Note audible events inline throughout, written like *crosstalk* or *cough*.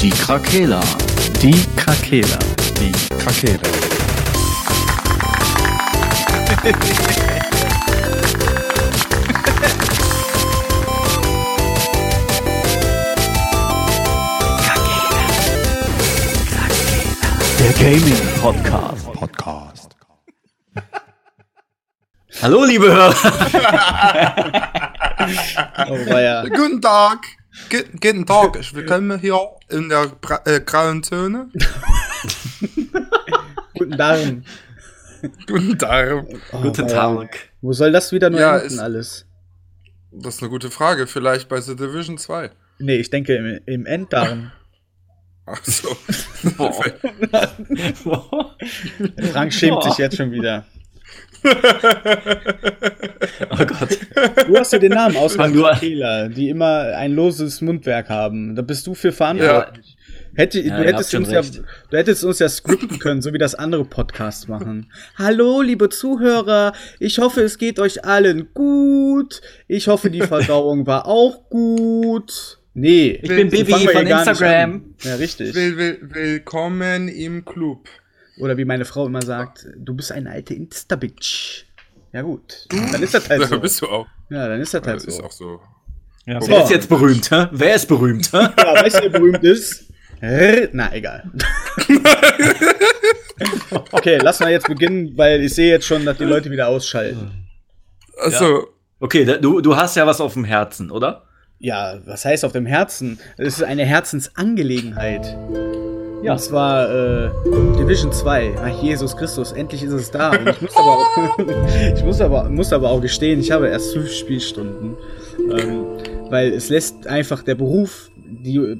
Die Krakela. Die Krakela. Die Krakela. Der Gaming Podcast. Podcast. Hallo, liebe Hörer. *laughs* Oh. Guten Tag. Gu- Guten Tag. Ich willkommen hier in der Bra äh, grauen Zone. *laughs* Guten Darm. Guten Tag. Oh, Guten. Tag. Wo soll das wieder nur Ja, enden ist- alles? Das ist eine gute Frage. Vielleicht bei The Division 2. Nee, ich denke im, im Enddarm. *laughs* Ach so. *laughs* Frank schämt sich jetzt schon wieder. *laughs* Oh Gott. Du hast dir den Namen an. Krakela, die immer ein loses Mundwerk haben. Da bist du für verantwortlich. Hätte, Ja, du, hättest uns ja, du hättest uns ja scripten können, so wie das andere Podcasts machen. Hallo, liebe Zuhörer. Ich hoffe, es geht euch allen gut. Ich hoffe, die Verdauung war auch gut. Nee. Ich bin wir von Instagram. Ja, richtig. Will, will, willkommen im Club. Oder wie meine Frau immer sagt, du bist eine alte Insta-Bitch. Ja gut, dann ist das halt *laughs* so. bist du auch. Ja, dann ist das halt Das ist so. auch so. Ja, So. wer ist jetzt berühmt, hä? Wer ist berühmt, hä? Ja, weißt du, wer berühmt ist? Na, egal. *laughs* okay, lass mal jetzt beginnen, weil ich sehe jetzt schon, dass die Leute wieder ausschalten. Also, Okay, da- du, du hast ja was auf dem Herzen, oder? Ja, was heißt auf dem Herzen? Es ist eine Herzensangelegenheit. Ja. Und zwar äh, Division 2. Ach, Jesus Christus, endlich ist es da. Und ich muss aber *laughs* auch, *laughs* ich muss aber, muss aber auch gestehen, ich habe erst fünf Spielstunden. Ähm, weil es lässt einfach der Beruf, die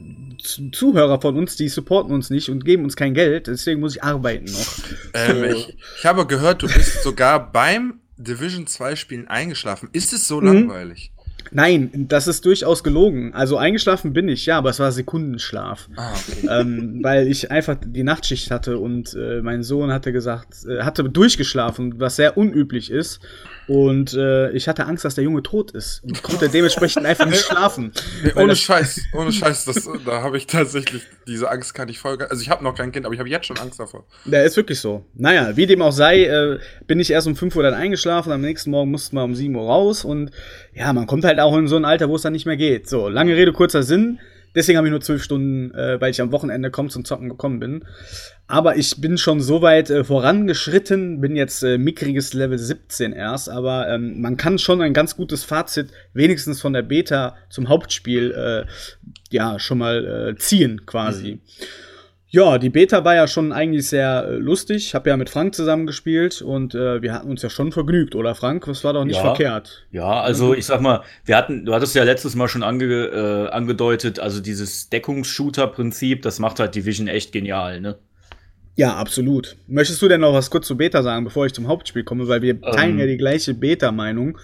Zuhörer von uns, die supporten uns nicht und geben uns kein Geld, deswegen muss ich arbeiten noch. ähm, ich, ich habe gehört, du bist sogar beim Division 2 Spielen eingeschlafen. Ist es so langweilig? Nein, das ist durchaus gelogen. Also eingeschlafen bin ich, ja, aber es war Sekundenschlaf. Ah, okay. ähm, weil ich einfach die Nachtschicht hatte und äh, mein Sohn hatte gesagt, äh, hatte durchgeschlafen, was sehr unüblich ist. Und äh, ich hatte Angst, dass der Junge tot ist und konnte dementsprechend *laughs* einfach nicht schlafen. Nee, ohne Scheiß, ohne Scheiß, das, da habe ich tatsächlich, diese Angst kann ich voll, also ich habe noch kein Kind, aber ich habe jetzt schon Angst davor. Der ist wirklich so. Naja, wie dem auch sei, äh, bin ich erst um 5 Uhr dann eingeschlafen, am nächsten Morgen mussten wir um 7 Uhr raus und ja, man kommt halt auch in so ein Alter, wo es dann nicht mehr geht. So, lange Rede, kurzer Sinn. Deswegen habe ich nur zwölf Stunden, äh, weil ich am Wochenende kaum zum Zocken gekommen bin. Aber ich bin schon so weit äh, vorangeschritten, bin jetzt äh, mickriges Level 17 erst, aber ähm, man kann schon ein ganz gutes Fazit, wenigstens von der Beta zum Hauptspiel, äh, ja, schon mal äh, ziehen quasi. Ja, die Beta war ja schon eigentlich sehr äh, lustig. Ich habe ja mit Frank zusammen gespielt und äh, wir hatten uns ja schon vergnügt, oder Frank? Das war doch nicht Ja. verkehrt. Ja, also ich sag mal, wir hatten, du hattest ja letztes Mal schon ange, äh, angedeutet, also dieses Deckungsshooter-Prinzip, das macht halt Division echt genial, ne? Ja, absolut. Möchtest du denn noch was kurz zu Beta sagen, bevor ich zum Hauptspiel komme? Weil wir teilen Ähm. ja die gleiche Beta-Meinung.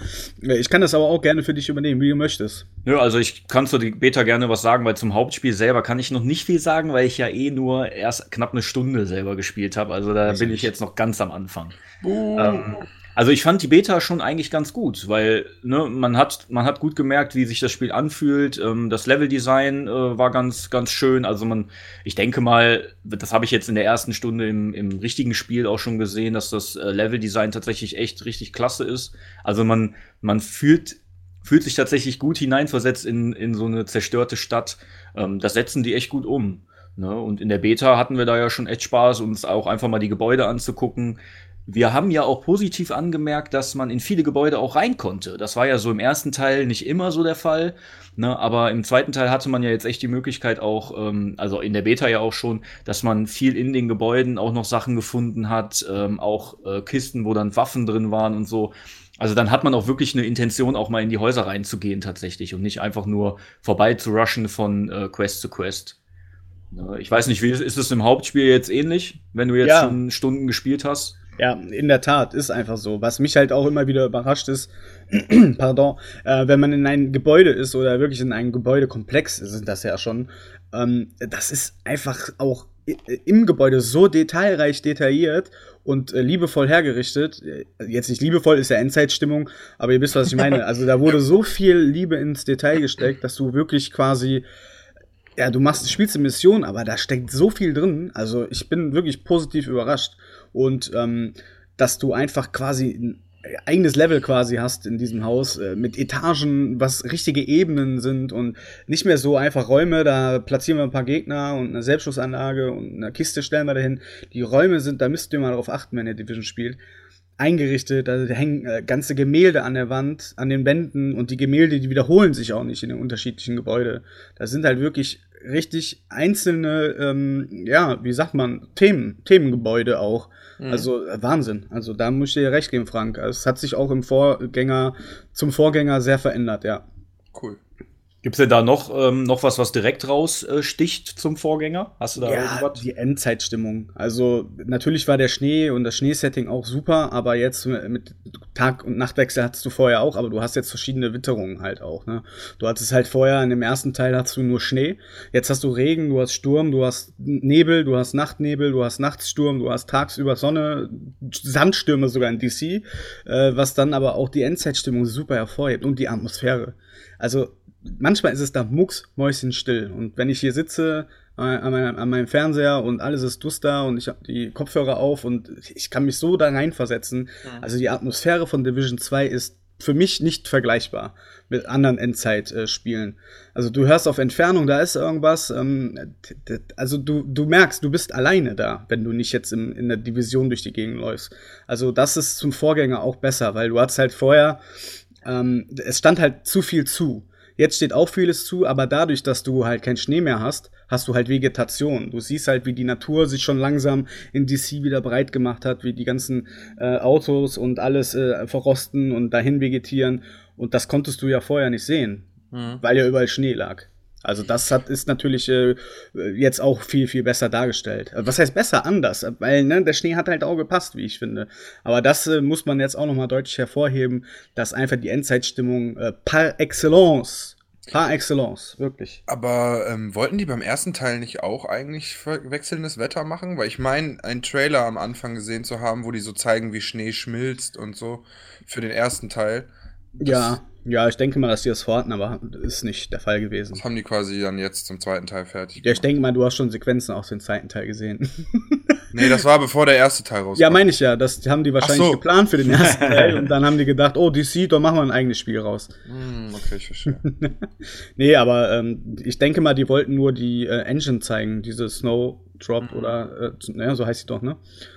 Äh, Ich kann das aber auch gerne für dich übernehmen, wie du möchtest. Nö, also ich kann zu die Beta gerne was sagen, weil zum Hauptspiel selber kann ich noch nicht viel sagen, weil ich ja eh nur erst knapp eine Stunde selber gespielt habe. Also da bin ich jetzt noch ganz am Anfang. Ähm, also ich fand die Beta schon eigentlich ganz gut, weil ne, man hat man hat gut gemerkt, wie sich das Spiel anfühlt. Ähm, das Leveldesign äh, war ganz ganz schön. Also man, ich denke mal, das habe ich jetzt in der ersten Stunde im, im richtigen Spiel auch schon gesehen, dass das äh, Leveldesign tatsächlich echt richtig klasse ist. Also man man fühlt fühlt sich tatsächlich gut hineinversetzt in in so eine zerstörte Stadt. Ähm, das setzen die echt gut um. Ne? Und in der Beta hatten wir da ja schon echt Spaß, uns auch einfach mal die Gebäude anzugucken. Wir haben ja auch positiv angemerkt, dass man in viele Gebäude auch rein konnte. Das war ja so im ersten Teil nicht immer so der Fall. Ne? Aber im zweiten Teil hatte man ja jetzt echt die Möglichkeit auch, ähm, also in der Beta ja auch schon, dass man viel in den Gebäuden auch noch Sachen gefunden hat, ähm, auch äh, Kisten, wo dann Waffen drin waren und so. Also dann hat man auch wirklich eine Intention, auch mal in die Häuser reinzugehen tatsächlich und nicht einfach nur vorbei zu rushen von äh, Quest zu Quest. Ne? Ich weiß nicht, wie ist, es im Hauptspiel jetzt ähnlich, wenn du jetzt Ja. schon Stunden gespielt hast? Ja, in der Tat, ist einfach so. Was mich halt auch immer wieder überrascht ist, *clears throat* pardon, äh, wenn man in ein Gebäude ist oder wirklich in einem Gebäudekomplex sind das ja schon, ähm, das ist einfach auch i- im Gebäude so detailreich detailliert und äh, liebevoll hergerichtet. Äh, Jetzt nicht liebevoll, ist ja Endzeitstimmung, aber ihr wisst, was ich meine. *laughs* Also da wurde so viel Liebe ins Detail gesteckt, dass du wirklich quasi ja, du machst, spielst eine Mission, aber da steckt so viel drin. Also ich bin wirklich positiv überrascht. Und ähm, dass du einfach quasi ein eigenes Level quasi hast in diesem Haus äh, mit Etagen, was richtige Ebenen sind und nicht mehr so einfach Räume, da platzieren wir ein paar Gegner und eine Selbstschussanlage und eine Kiste stellen wir dahin. Die Räume sind, da müsst ihr mal darauf achten, wenn ihr Division spielt eingerichtet, da hängen äh, ganze Gemälde an der Wand, an den Wänden und die Gemälde, die wiederholen sich auch nicht in den unterschiedlichen Gebäuden. Da sind halt wirklich richtig einzelne, ähm, ja, wie sagt man, Themen, Themengebäude auch. Mhm. Also äh, Wahnsinn. Also da muss ich dir recht geben, Frank. Also, es hat sich auch im Vorgänger, zum Vorgänger sehr verändert, ja. Cool. Gibt es denn da noch, ähm, noch was, was direkt raussticht äh, zum Vorgänger? Hast du da ja, irgendwas? Die Endzeitstimmung. Also natürlich war der Schnee und das Schneesetting auch super, aber jetzt mit Tag- und Nachtwechsel hattest du vorher auch, aber du hast jetzt verschiedene Witterungen halt auch. Ne? Du hattest halt vorher in dem ersten Teil hattest du nur Schnee, jetzt hast du Regen, du hast Sturm, du hast Nebel, du hast Nachtnebel, du hast Nachtssturm, du hast tagsüber Sonne, Sandstürme sogar in DC, äh, was dann aber auch die Endzeitstimmung super hervorhebt und die Atmosphäre. Also manchmal ist es da mucksmäuschenstill. Und wenn ich hier sitze äh, an, meinem, an, meinem, Fernseher und alles ist duster und ich habe die Kopfhörer auf und ich kann mich so da reinversetzen. Mhm. Also die Atmosphäre von Division 2 ist für mich nicht vergleichbar mit anderen Endzeit-Spielen. Also du hörst auf Entfernung, da ist irgendwas. Ähm, also du, du merkst, du bist alleine da, wenn du nicht jetzt in, in der Division durch die Gegend läufst. Also das ist zum Vorgänger auch besser, weil du hast halt vorher, ähm, es stand halt zu viel zu. Jetzt steht auch vieles zu, aber dadurch, dass du halt keinen Schnee mehr hast, hast du halt Vegetation. Du siehst halt, wie die Natur sich schon langsam in DC wieder breit gemacht hat, wie die ganzen äh, Autos und alles äh, verrosten und dahin vegetieren. Und das konntest du ja vorher nicht sehen, mhm. weil ja überall Schnee lag. Also das hat, ist natürlich äh, jetzt auch viel, viel besser dargestellt. Was heißt besser? Anders. Weil ne, der Schnee hat halt auch gepasst, wie ich finde. Aber das äh, muss man jetzt auch nochmal deutlich hervorheben, dass einfach die Endzeitstimmung äh, par excellence Par excellence, wirklich. Aber ähm, wollten die beim ersten Teil nicht auch eigentlich wechselndes Wetter machen? Weil ich meine, einen Trailer am Anfang gesehen zu haben, wo die so zeigen, wie Schnee schmilzt und so für den ersten Teil. ja, ja, ich denke mal, dass die das vorhatten, aber ist nicht der Fall gewesen. Das haben die quasi dann jetzt zum zweiten Teil fertig. Gemacht. Ja, ich denke mal, du hast schon Sequenzen aus dem zweiten Teil gesehen. *laughs* nee, das war bevor der erste Teil rauskam. Ja, meine ich ja. Das haben die wahrscheinlich so. geplant für den ersten *laughs* Teil und dann haben die gedacht, oh, DC, da machen wir ein eigenes Spiel raus. Mm, okay, ich verstehe. *laughs* nee, aber ähm, ich denke mal, die wollten nur die äh, Engine zeigen, diese Snowdrop mhm. oder, äh, naja, so heißt sie doch, ne?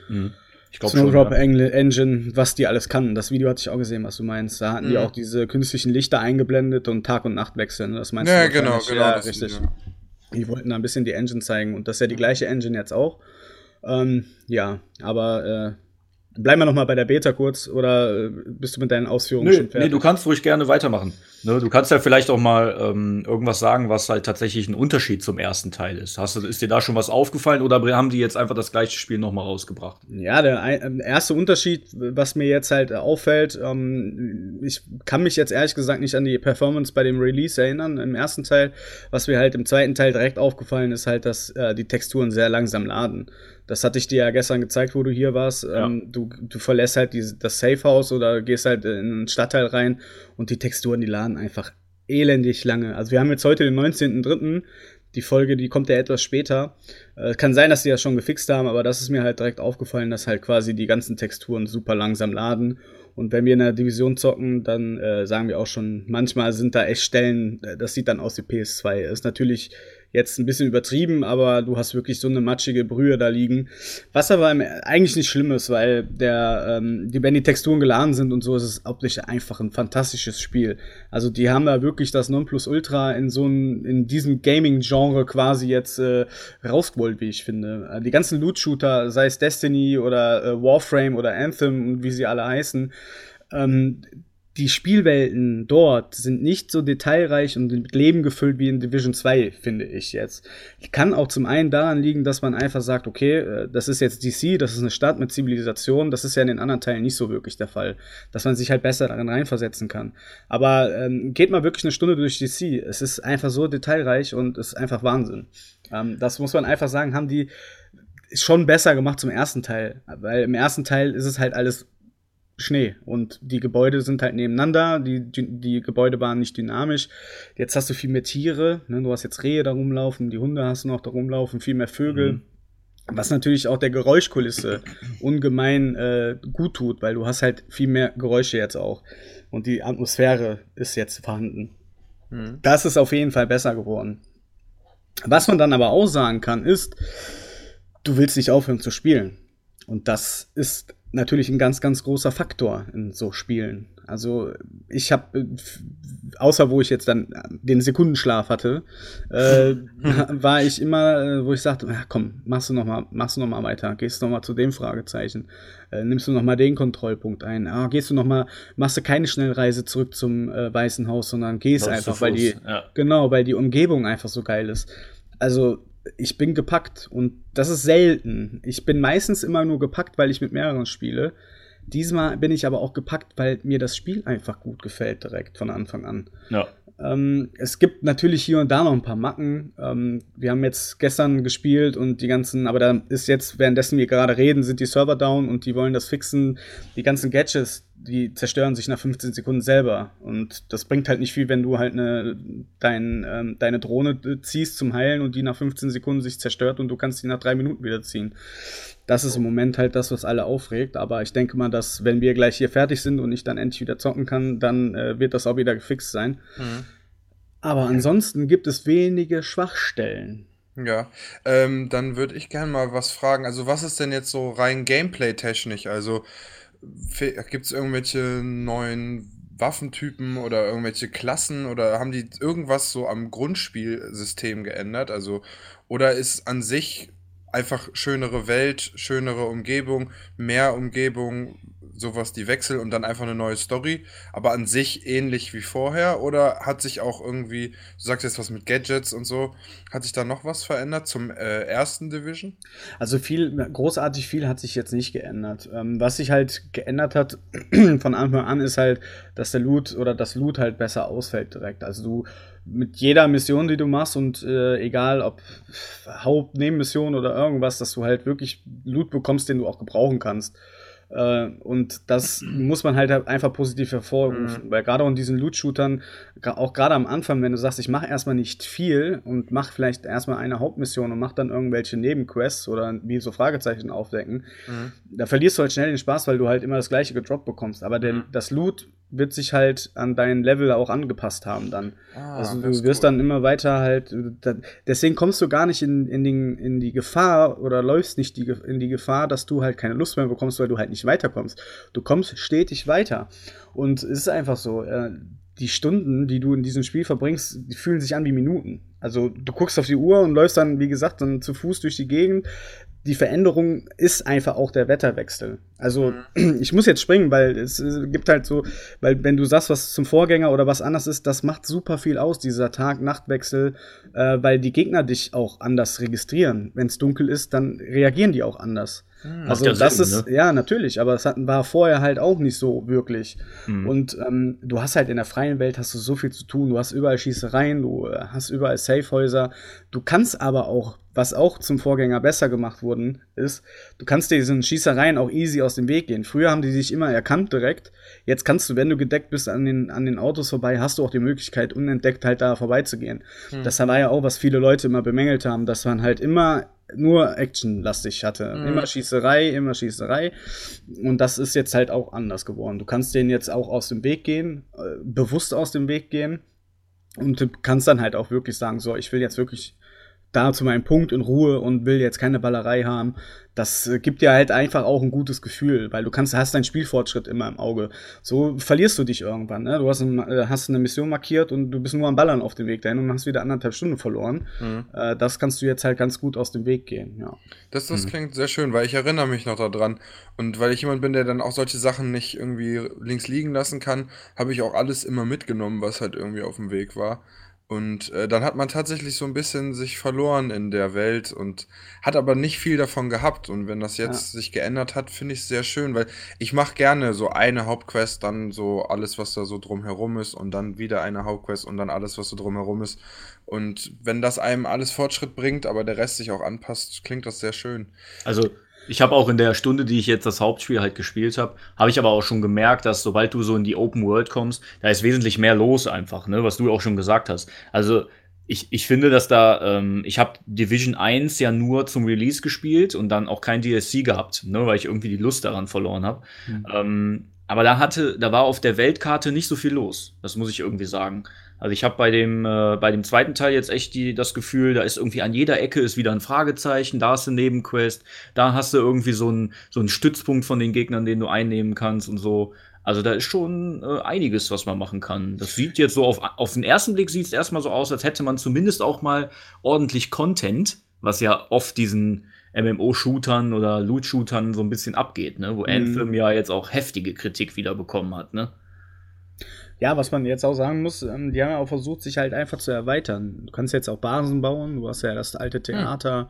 Mhm. Ich glaube Snowdrop ja. Engine, was die alles kann. Das Video hatte ich auch gesehen, was du meinst. Da hatten mhm. die auch diese künstlichen Lichter eingeblendet und Tag- und Nachtwechsel. Ne? Das meinst ja, du? Genau, genau, ja, richtig. Video. Die wollten da ein bisschen die Engine zeigen und das ist ja die gleiche Engine jetzt auch. Ähm, ja, aber äh, Bleiben wir noch mal bei der Beta kurz oder äh, bist du mit deinen Ausführungen Nö, schon fertig? Nee, du kannst ruhig gerne weitermachen. Ne, du kannst ja vielleicht auch mal ähm, irgendwas sagen, was halt tatsächlich ein Unterschied zum ersten Teil ist. Hast du, ist dir da schon was aufgefallen oder haben die jetzt einfach das gleiche Spiel noch mal rausgebracht? Ja, der ein, erste Unterschied, was mir jetzt halt auffällt, ähm, ich kann mich jetzt ehrlich gesagt nicht an die Performance bei dem Release erinnern im ersten Teil. Was mir halt im zweiten Teil direkt aufgefallen ist, halt, dass äh, die Texturen sehr langsam laden. Das hatte ich dir ja gestern gezeigt, wo du hier warst. Ja. Ähm, du, du verlässt halt die, das Safehouse oder gehst halt in einen Stadtteil rein und die Texturen, die laden einfach elendig lange. Also wir haben jetzt heute den 19.03. Die Folge, die kommt ja etwas später. Äh, kann sein, dass die das schon gefixt haben, aber das ist mir halt direkt aufgefallen, dass halt quasi die ganzen Texturen super langsam laden. Und wenn wir in der Division zocken, dann äh, sagen wir auch schon, manchmal sind da echt Stellen, äh, das sieht dann aus wie PS2. Ist natürlich Jetzt ein bisschen übertrieben, aber du hast wirklich so eine matschige Brühe da liegen. Was aber eigentlich nicht schlimm ist, weil der, ähm, die, wenn die Texturen geladen sind und so, ist es optisch einfach ein fantastisches Spiel. Also die haben da wirklich das Nonplusultra in so ein, in diesem Gaming-Genre quasi jetzt äh, rausgeholt, wie ich finde. Die ganzen Loot-Shooter, sei es Destiny oder äh, Warframe oder Anthem und wie sie alle heißen, ähm, die Spielwelten dort sind nicht so detailreich und mit Leben gefüllt wie in Division 2, finde ich jetzt. Kann auch zum einen daran liegen, dass man einfach sagt, okay, äh, das ist jetzt DC, das ist eine Stadt mit Zivilisation, das ist ja in den anderen Teilen nicht so wirklich der Fall, dass man sich halt besser darin reinversetzen kann. Aber ähm, geht mal wirklich eine Stunde durch DC, es ist einfach so detailreich und es ist einfach Wahnsinn. Ähm, das muss man einfach sagen, haben die schon besser gemacht zum ersten Teil, weil im ersten Teil ist es halt alles Schnee und die Gebäude sind halt nebeneinander, die, die, die Gebäude waren nicht dynamisch. Jetzt hast du viel mehr Tiere, ne? du hast jetzt Rehe da rumlaufen, die Hunde hast du noch da rumlaufen, viel mehr Vögel. Mhm. Was natürlich auch der Geräuschkulisse ungemein äh, gut tut, weil du hast halt viel mehr Geräusche jetzt auch. Und die Atmosphäre ist jetzt vorhanden. Mhm. Das ist auf jeden Fall besser geworden. Was man dann aber auch sagen kann, ist, du willst nicht aufhören zu spielen. Und das ist natürlich ein ganz, ganz großer Faktor in so Spielen. Also ich habe, äh, außer wo ich jetzt dann den Sekundenschlaf hatte, äh, *laughs* war ich immer, äh, wo ich sagte, ja, komm, machst du noch mal, machst du noch mal weiter, gehst du noch mal zu dem Fragezeichen, äh, nimmst du noch mal den Kontrollpunkt ein, ah, gehst du noch mal, machst du keine Schnellreise zurück zum äh, Weißen Haus, sondern gehst einfach, weil die, ja. genau, weil die Umgebung einfach so geil ist. Also ich bin gepackt und das ist selten. Ich bin meistens immer nur gepackt, weil ich mit mehreren spiele. Diesmal bin ich aber auch gepackt, weil mir das Spiel einfach gut gefällt direkt von Anfang an. Ja. Ähm, es gibt natürlich hier und da noch ein paar Macken. Ähm, wir haben jetzt gestern gespielt und die ganzen, aber da ist jetzt, währenddessen wir gerade reden, sind die Server down und die wollen das fixen. Die ganzen Gadgets, die zerstören sich nach 15 Sekunden selber. Und das bringt halt nicht viel, wenn du halt eine, dein, ähm, deine Drohne ziehst zum Heilen und die nach 15 Sekunden sich zerstört und du kannst die nach drei Minuten wieder ziehen. Das ist im Moment halt das, was alle aufregt. Aber ich denke mal, dass wenn wir gleich hier fertig sind und ich dann endlich wieder zocken kann, dann äh, wird das auch wieder gefixt sein. Mhm. Aber ansonsten gibt es wenige Schwachstellen. Ja, ähm, dann würde ich gerne mal was fragen. Also, was ist denn jetzt so rein Gameplay-technisch? Also, gibt es irgendwelche neuen Waffentypen oder irgendwelche Klassen oder haben die irgendwas so am Grundspielsystem geändert? Also, oder ist an sich einfach schönere Welt, schönere Umgebung, mehr Umgebung, sowas die Wechsel und dann einfach eine neue Story, aber an sich ähnlich wie vorher oder hat sich auch irgendwie, du sagst jetzt was mit Gadgets und so, hat sich da noch was verändert zum äh, ersten Division? Also viel, großartig viel hat sich jetzt nicht geändert. Ähm, was sich halt geändert hat *clears throat* von Anfang an ist halt, dass der Loot oder das Loot halt besser ausfällt direkt. Also du mit jeder Mission, die du machst und äh, egal ob Hauptnebenmission oder irgendwas, dass du halt wirklich Loot bekommst, den du auch gebrauchen kannst. Äh, und das muss man halt einfach positiv hervorrufen, mhm. weil gerade in diesen Loot-Shootern, auch gerade am Anfang, wenn du sagst, ich mache erstmal nicht viel und mache vielleicht erstmal eine Hauptmission und mache dann irgendwelche Nebenquests oder wie so Fragezeichen aufdecken, mhm. da verlierst du halt schnell den Spaß, weil du halt immer das gleiche gedroppt bekommst. Aber der, mhm. das Loot wird sich halt an dein Level auch angepasst haben dann. Ah, also du wirst cool. dann immer weiter halt, deswegen kommst du gar nicht in, in, den, in die Gefahr oder läufst nicht die, in die Gefahr, dass du halt keine Lust mehr bekommst, weil du halt nicht weiterkommst. Du kommst stetig weiter. Und es ist einfach so, äh, die Stunden, die du in diesem Spiel verbringst, die fühlen sich an wie Minuten. Also du guckst auf die Uhr und läufst dann, wie gesagt, dann zu Fuß durch die Gegend die Veränderung ist einfach auch der Wetterwechsel. Also mhm. *clears throat* ich muss jetzt springen, weil es, gibt halt so, weil wenn du sagst, was zum Vorgänger oder was anders ist, das macht super viel aus, dieser Tag-Nacht-Wechsel, äh, weil die Gegner dich auch anders registrieren. Wenn es dunkel ist, dann reagieren die auch anders. Mhm, also das Sinn, ist, ne? ja, natürlich, aber es war vorher halt auch nicht so wirklich. Mhm. Und ähm, du hast halt in der freien Welt hast du so viel zu tun. Du hast überall Schießereien, du äh, hast überall Safehäuser. Du kannst aber auch was auch zum Vorgänger besser gemacht worden ist, du kannst diesen Schießereien auch easy aus dem Weg gehen. Früher haben die sich immer erkannt direkt. Jetzt kannst du, wenn du gedeckt bist an den, an den Autos vorbei, hast du auch die Möglichkeit, unentdeckt halt da vorbeizugehen. Hm. Das war ja auch, was viele Leute immer bemängelt haben, dass man halt immer nur actionlastig hatte. Mhm. Immer Schießerei, immer Schießerei. Und das ist jetzt halt auch anders geworden. Du kannst denen jetzt auch aus dem Weg gehen, äh, bewusst aus dem Weg gehen. Und du kannst dann halt auch wirklich sagen, so, ich will jetzt wirklich da zu meinem Punkt in Ruhe und will jetzt keine Ballerei haben. Das äh, gibt dir halt einfach auch ein gutes Gefühl, weil du kannst, hast deinen Spielfortschritt immer im Auge. So verlierst du dich irgendwann. Ne? Du hast, ein, äh, hast eine Mission markiert und du bist nur am Ballern auf dem Weg dahin und hast wieder anderthalb Stunden verloren. Mhm. Äh, das kannst du jetzt halt ganz gut aus dem Weg gehen. Ja. Das, das mhm. klingt sehr schön, weil ich erinnere mich noch daran. Und weil ich jemand bin, der dann auch solche Sachen nicht irgendwie links liegen lassen kann, habe ich auch alles immer mitgenommen, was halt irgendwie auf dem Weg war. Und äh, dann hat man tatsächlich so ein bisschen sich verloren in der Welt und hat aber nicht viel davon gehabt. Und wenn das jetzt ja. sich geändert hat, finde ich es sehr schön, weil ich mache gerne so eine Hauptquest, dann so alles, was da so drumherum ist und dann wieder eine Hauptquest und dann alles, was so drumherum ist. Und wenn das einem alles Fortschritt bringt, aber der Rest sich auch anpasst, klingt das sehr schön. Also Ich habe auch in der Stunde, die ich jetzt das Hauptspiel halt gespielt habe, habe ich aber auch schon gemerkt, dass sobald du so in die Open World kommst, da ist wesentlich mehr los einfach, ne, was du auch schon gesagt hast. Also ich, ich finde, dass da, ähm, ich habe Division 1 ja nur zum Release gespielt und dann auch kein DLC gehabt, ne, weil ich irgendwie die Lust daran verloren habe. Mhm. Ähm, aber da hatte, da war auf der Weltkarte nicht so viel los. Das muss ich irgendwie sagen. Also ich habe bei dem äh, bei dem zweiten Teil jetzt echt die, das Gefühl, da ist irgendwie an jeder Ecke ist wieder ein Fragezeichen, da hast du Nebenquest, da hast du irgendwie so einen so einen Stützpunkt von den Gegnern, den du einnehmen kannst und so. Also da ist schon äh, einiges, was man machen kann. Das sieht jetzt so auf, auf den ersten Blick sieht es erstmal so aus, als hätte man zumindest auch mal ordentlich Content, was ja oft diesen MMO-Shootern oder Loot-Shootern so ein bisschen abgeht, ne? Wo mhm. Anthem ja jetzt auch heftige Kritik wieder bekommen hat, ne? Ja, was man jetzt auch sagen muss, ähm, die haben ja auch versucht, sich halt einfach zu erweitern. Du kannst jetzt auch Basen bauen, du hast ja das alte hm. Theater hm.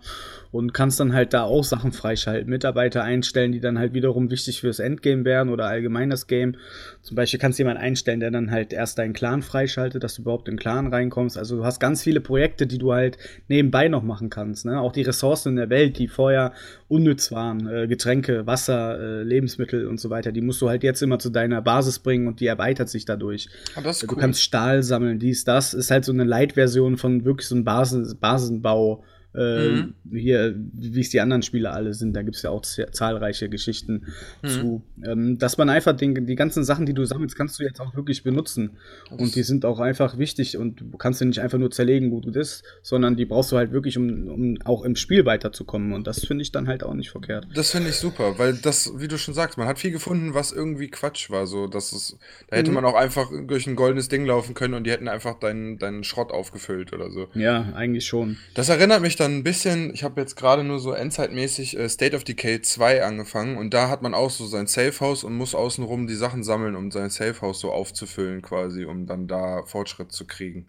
und kannst dann halt da auch Sachen freischalten, Mitarbeiter einstellen, die dann halt wiederum wichtig fürs Endgame werden oder allgemein das Game. Zum Beispiel kannst du jemanden einstellen, der dann halt erst deinen Clan freischaltet, dass du überhaupt in den Clan reinkommst. Also du hast ganz viele Projekte, die du halt nebenbei noch machen kannst. Ne? Auch die Ressourcen in der Welt, die vorher unnütz waren, äh, Getränke, Wasser, äh, Lebensmittel und so weiter, die musst du halt jetzt immer zu deiner Basis bringen und die erweitert sich dadurch. Ah, du cool. kannst Stahl sammeln, dies, das. Ist halt so eine Light-Version von wirklich so einem Basen Basenbau äh, mhm. Hier, wie es die anderen Spiele alle sind, da gibt es ja auch zahlreiche Geschichten mhm. zu. Ähm, dass man einfach den, die ganzen Sachen, die du sammelst, kannst du jetzt auch wirklich benutzen. Das und die sind auch einfach wichtig und du kannst sie nicht einfach nur zerlegen, wo du bist, sondern die brauchst du halt wirklich, um, um auch im Spiel weiterzukommen. Und das finde ich dann halt auch nicht verkehrt. Das finde ich super, weil das, wie du schon sagst, man hat viel gefunden, was irgendwie Quatsch war. So, dass es, da hätte mhm. man auch einfach durch ein goldenes Ding laufen können und die hätten einfach deinen, deinen Schrott aufgefüllt oder so. Ja, eigentlich schon. Das erinnert mich dann dann ein bisschen, ich habe jetzt gerade nur so endzeitmäßig äh, State of Decay 2 angefangen und da hat man auch so sein Safehouse und muss außenrum die Sachen sammeln, um sein Safehouse so aufzufüllen quasi, um dann da Fortschritt zu kriegen.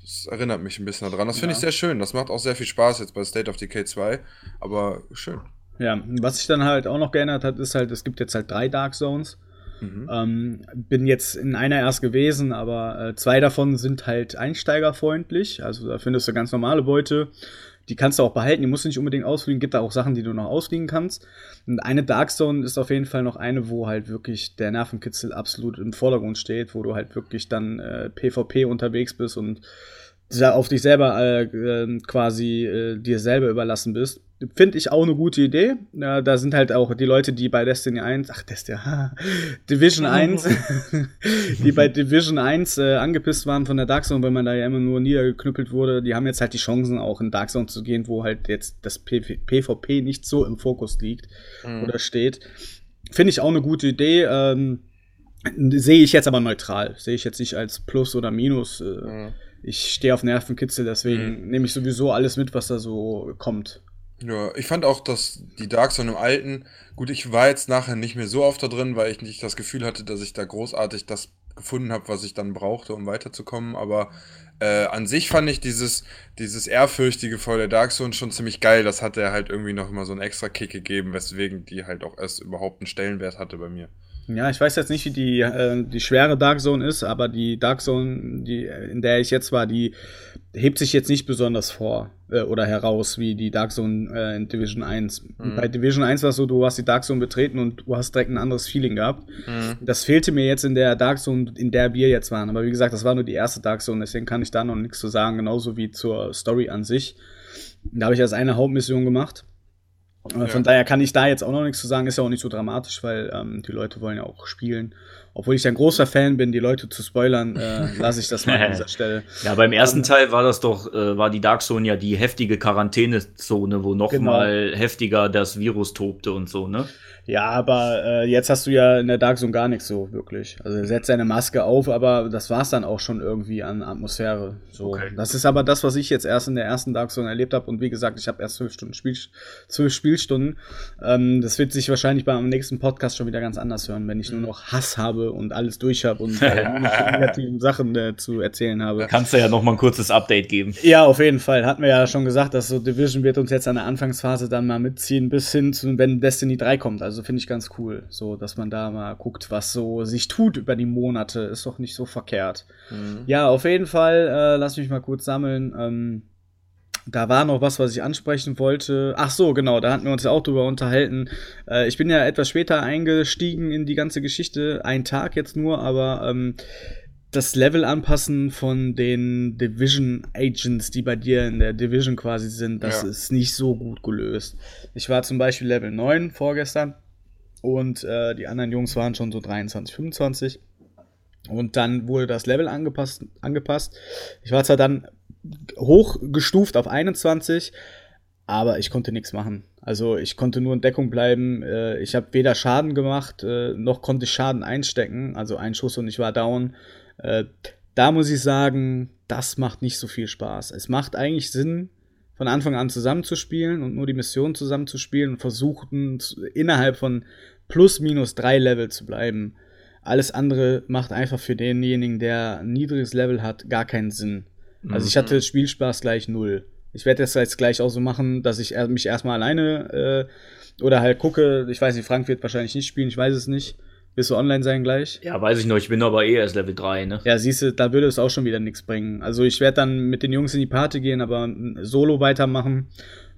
Das erinnert mich ein bisschen daran. Das finde ja. ich sehr schön. Das macht auch sehr viel Spaß jetzt bei State of Decay 2, aber schön. Ja, was sich dann halt auch noch geändert hat, ist halt, es gibt jetzt halt drei Dark Zones. Mhm. Ähm, bin jetzt in einer erst gewesen, aber äh, zwei davon sind halt einsteigerfreundlich. Also da findest du ganz normale Beute. Die kannst du auch behalten, die musst du nicht unbedingt ausfliegen. Gibt da auch Sachen, die du noch ausfliegen kannst. Und eine Darkstone ist auf jeden Fall noch eine, wo halt wirklich der Nervenkitzel absolut im Vordergrund steht, wo du halt wirklich dann äh, PvP unterwegs bist und auf dich selber äh, äh, quasi äh, dir selber überlassen bist. Finde ich auch eine gute Idee. Ja, da sind halt auch die Leute, die bei Destiny 1, ach Destiny, ha, *laughs* Division 1, *laughs* die bei Division 1 äh, angepisst waren von der Dark Zone, weil man da ja immer nur niedergeknüppelt wurde, die haben jetzt halt die Chancen, auch in Dark Zone zu gehen, wo halt jetzt das PvP nicht so im Fokus liegt mhm. oder steht. Finde ich auch eine gute Idee. Ähm, Sehe ich jetzt aber neutral. Sehe ich jetzt nicht als Plus oder Minus. Äh, mhm ich stehe auf Nervenkitzel, deswegen mhm. nehme ich sowieso alles mit, was da so kommt. Ja, ich fand auch, dass die Dark Zone im Alten, gut, ich war jetzt nachher nicht mehr so oft da drin, weil ich nicht das Gefühl hatte, dass ich da großartig das gefunden habe, was ich dann brauchte, um weiterzukommen, aber äh, an sich fand ich dieses, dieses Ehrfürchtige vor der Dark Zone schon ziemlich geil. Das hat er halt irgendwie noch immer so einen extra Kick gegeben, weswegen die halt auch erst überhaupt einen Stellenwert hatte bei mir. Ja, ich weiß jetzt nicht, wie die, äh, die schwere Dark Zone ist, aber die Dark Zone, die, in der ich jetzt war, die hebt sich jetzt nicht besonders vor äh, oder heraus wie die Dark Zone äh, in Division 1. Mhm. Bei Division 1 war es so, du hast die Dark Zone betreten und du hast direkt ein anderes Feeling gehabt. Mhm. Das fehlte mir jetzt in der Dark Zone, in der wir jetzt waren. Aber wie gesagt, das war nur die erste Dark Zone, deswegen kann ich da noch nichts zu sagen, genauso wie zur Story an sich. Da habe ich erst eine Hauptmission gemacht. Ja. Von daher kann ich da jetzt auch noch nichts zu sagen, ist ja auch nicht so dramatisch, weil ähm, die Leute wollen ja auch spielen. Obwohl ich ein großer Fan bin, die Leute zu spoilern, äh, *laughs* lasse ich das mal an dieser Stelle. Ja, beim ersten ähm, Teil war das doch, äh, war die Dark Zone ja die heftige Quarantänezone, wo noch genau. mal heftiger das Virus tobte und so, ne? Ja, aber äh, jetzt hast du ja in der Dark Zone gar nichts so wirklich. Also er setzt seine Maske auf, aber das war es dann auch schon irgendwie an Atmosphäre. So. Okay. Das ist aber das, was ich jetzt erst in der ersten Dark Zone erlebt habe. Und wie gesagt, ich habe erst zwölf Stunden Spiel, zwölf Spielstunden. Ähm, das wird sich wahrscheinlich beim nächsten Podcast schon wieder ganz anders hören, wenn ich nur noch Hass habe und alles durch habe und *laughs* äh, negativen Sachen äh, zu erzählen habe. Kannst du ja noch mal ein kurzes Update geben. Ja, auf jeden Fall. Hatten wir ja schon gesagt, dass so Division wird uns jetzt an der Anfangsphase dann mal mitziehen, bis hin zu, wenn Destiny 3 kommt. Also finde ich ganz cool, so dass man da mal guckt, was so sich tut über die Monate. Ist doch nicht so verkehrt. Mhm. Ja, auf jeden Fall, äh, lass mich mal kurz sammeln. Ähm, da war noch was, was ich ansprechen wollte. Ach so, genau, da hatten wir uns ja auch drüber unterhalten. Äh, ich bin ja etwas später eingestiegen in die ganze Geschichte, ein Tag jetzt nur, aber ähm, das Level anpassen von den Division Agents, die bei dir in der Division quasi sind, das ja. ist nicht so gut gelöst. Ich war zum Beispiel Level 9 vorgestern und äh, die anderen Jungs waren schon so 23, 25. Und dann wurde das Level angepasst. angepasst. Ich war zwar dann hochgestuft auf 21, aber ich konnte nichts machen. Also ich konnte nur in Deckung bleiben. Äh, ich habe weder Schaden gemacht, äh, noch konnte ich Schaden einstecken. Also ein Schuss und ich war down. Äh, da muss ich sagen, das macht nicht so viel Spaß. Es macht eigentlich Sinn, von Anfang an zusammenzuspielen und nur die Mission zusammenzuspielen und versuchen innerhalb von plus minus drei Level zu bleiben. Alles andere macht einfach für denjenigen, der ein niedriges Level hat, gar keinen Sinn. Also ich hatte mhm. Spielspaß gleich null. Ich werde das jetzt gleich auch so machen, dass ich mich erstmal alleine äh, oder halt gucke. Ich weiß nicht, Frank wird wahrscheinlich nicht spielen, ich weiß es nicht. Wirst du online sein gleich? Ja, weiß ich noch. Ich bin aber eh erst Level 3, ne? Ja, siehst du, da würde es auch schon wieder nichts bringen. Also ich werde dann mit den Jungs in die Party gehen, aber solo weitermachen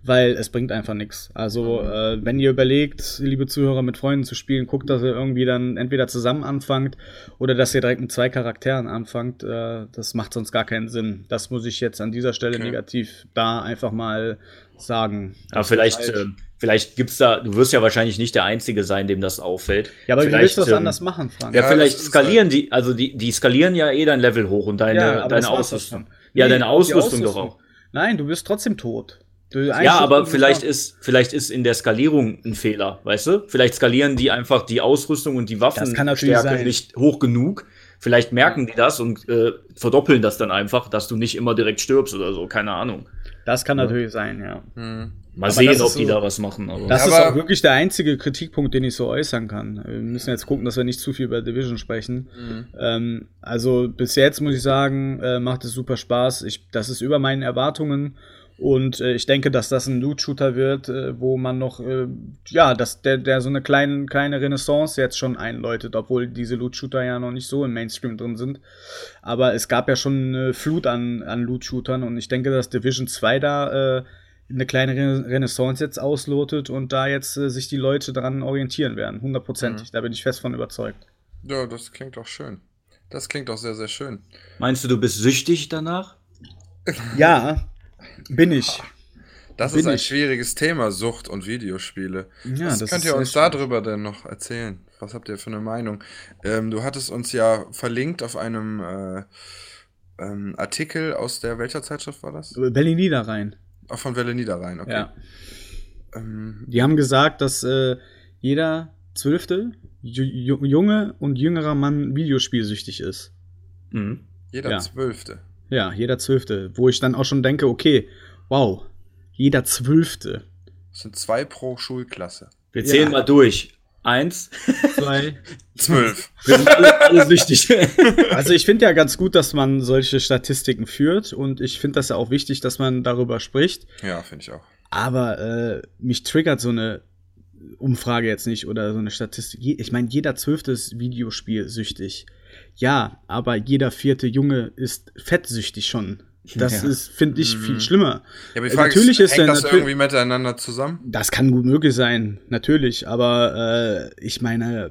weil es bringt einfach nichts. Also, mhm. äh, wenn ihr überlegt, liebe Zuhörer, mit Freunden zu spielen, guckt, dass ihr irgendwie dann entweder zusammen anfangt oder dass ihr direkt mit zwei Charakteren anfangt. Äh, das macht sonst gar keinen Sinn. Das muss ich jetzt an dieser Stelle okay. negativ da einfach mal sagen. Aber vielleicht, halt äh, vielleicht gibt's da, du wirst ja wahrscheinlich nicht der Einzige sein, dem das auffällt. Ja, aber vielleicht, wie willst du das ähm, anders machen, Frank? Ja, ja vielleicht skalieren halt die, also die, die skalieren ja eh dein Level hoch und deine, ja, deine Ausrüstung. Ja, nee, deine Ausrüstung, Ausrüstung doch auch. Nein, du bist trotzdem tot. Ja, aber vielleicht ist, vielleicht ist in der Skalierung ein Fehler, weißt du? Vielleicht skalieren die einfach die Ausrüstung und die Waffenstärke nicht hoch genug. Vielleicht merken die das und äh, verdoppeln das dann einfach, dass du nicht immer direkt stirbst oder so, keine Ahnung. Das kann ja. natürlich sein, ja. Hm. Mal aber sehen, ob so, die da was machen. Aber. Das aber ist auch wirklich der einzige Kritikpunkt, den ich so äußern kann. Wir müssen jetzt gucken, dass wir nicht zu viel über Division sprechen. Mhm. Ähm, also bis jetzt muss ich sagen, äh, macht es super Spaß. Ich, das ist über meinen Erwartungen und äh, ich denke, dass das ein Loot-Shooter wird, äh, wo man noch, äh, ja, dass der, der so eine kleine, kleine Renaissance jetzt schon einläutet, obwohl diese Loot-Shooter ja noch nicht so im Mainstream drin sind. Aber es gab ja schon eine Flut an, an Loot-Shootern und ich denke, dass Division 2 da äh, eine kleine Renaissance jetzt auslotet und da jetzt äh, sich die Leute daran orientieren werden. Hundertprozentig. Mhm. Da bin ich fest von überzeugt. Ja, das klingt auch schön. Das klingt auch sehr, sehr schön. Meinst du, du bist süchtig danach? ja, bin ich. Das Bin ist ein ich. schwieriges Thema, Sucht und Videospiele. Ja, Was könnt ihr uns darüber denn noch erzählen? Was habt ihr für eine Meinung? Ähm, du hattest uns ja verlinkt auf einem äh, ähm, Artikel aus der welcher Zeitschrift war das? Welle Niederrhein. Auch von Welle Niederrhein, okay. Ja. Ähm, Die haben gesagt, dass äh, jeder zwölfte junge und jüngerer Mann videospielsüchtig ist. Mhm. Jeder ja. zwölfte. Ja, jeder Zwölfte. Wo ich dann auch schon denke, okay, wow, jeder Zwölfte. Das sind zwei pro Schulklasse. Wir zählen ja. mal durch. Eins, zwei, *laughs* zwölf. Wir sind alle, alle süchtig. *laughs* Also ich finde ja ganz gut, dass man solche Statistiken führt und ich finde das ja auch wichtig, dass man darüber spricht. Ja, finde ich auch. Aber äh, mich triggert so eine Umfrage jetzt nicht oder so eine Statistik. Ich meine, jeder zwölfte ist Videospiel süchtig. Ja, aber jeder vierte Junge ist fettsüchtig schon. Das ja. ist, finde ich, viel mhm. schlimmer. Ja, aber die Frage natürlich ist, ist hängt das irgendwie miteinander zusammen? Das kann gut möglich sein, natürlich. Aber äh, ich meine.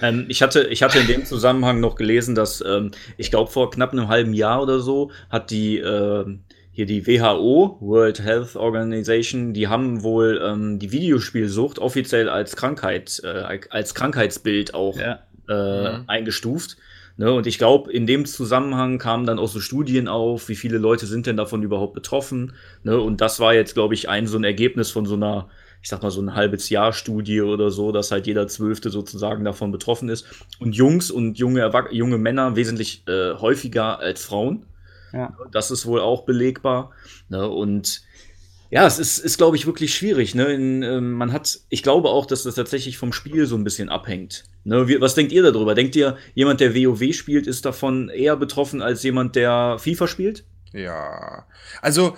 Ähm, ich, hatte, ich hatte in dem Zusammenhang noch gelesen, dass ähm, ich glaube, vor knapp einem halben Jahr oder so hat die äh, hier die WHO, World Health Organization, die haben wohl ähm, die Videospielsucht offiziell als Krankheit, äh, als Krankheitsbild auch ja äh, mhm. eingestuft. Ne? Und ich glaube, in dem Zusammenhang kamen dann auch so Studien auf, wie viele Leute sind denn davon überhaupt betroffen. Ne? Und das war jetzt, glaube ich, ein so ein Ergebnis von so einer, ich sag mal, so ein halbes Jahr Studie oder so, dass halt jeder Zwölfte sozusagen davon betroffen ist. Und Jungs und junge, junge Männer wesentlich äh, häufiger als Frauen. Ja. Das ist wohl auch belegbar. Ne? Und ja, es ist, ist glaube ich, wirklich schwierig. Ne? In, äh, man hat, ich glaube auch, dass das tatsächlich vom Spiel so ein bisschen abhängt. Ne? Wie, was denkt ihr darüber? Denkt ihr, jemand, der WoW spielt, ist davon eher betroffen als jemand, der FIFA spielt? Ja, also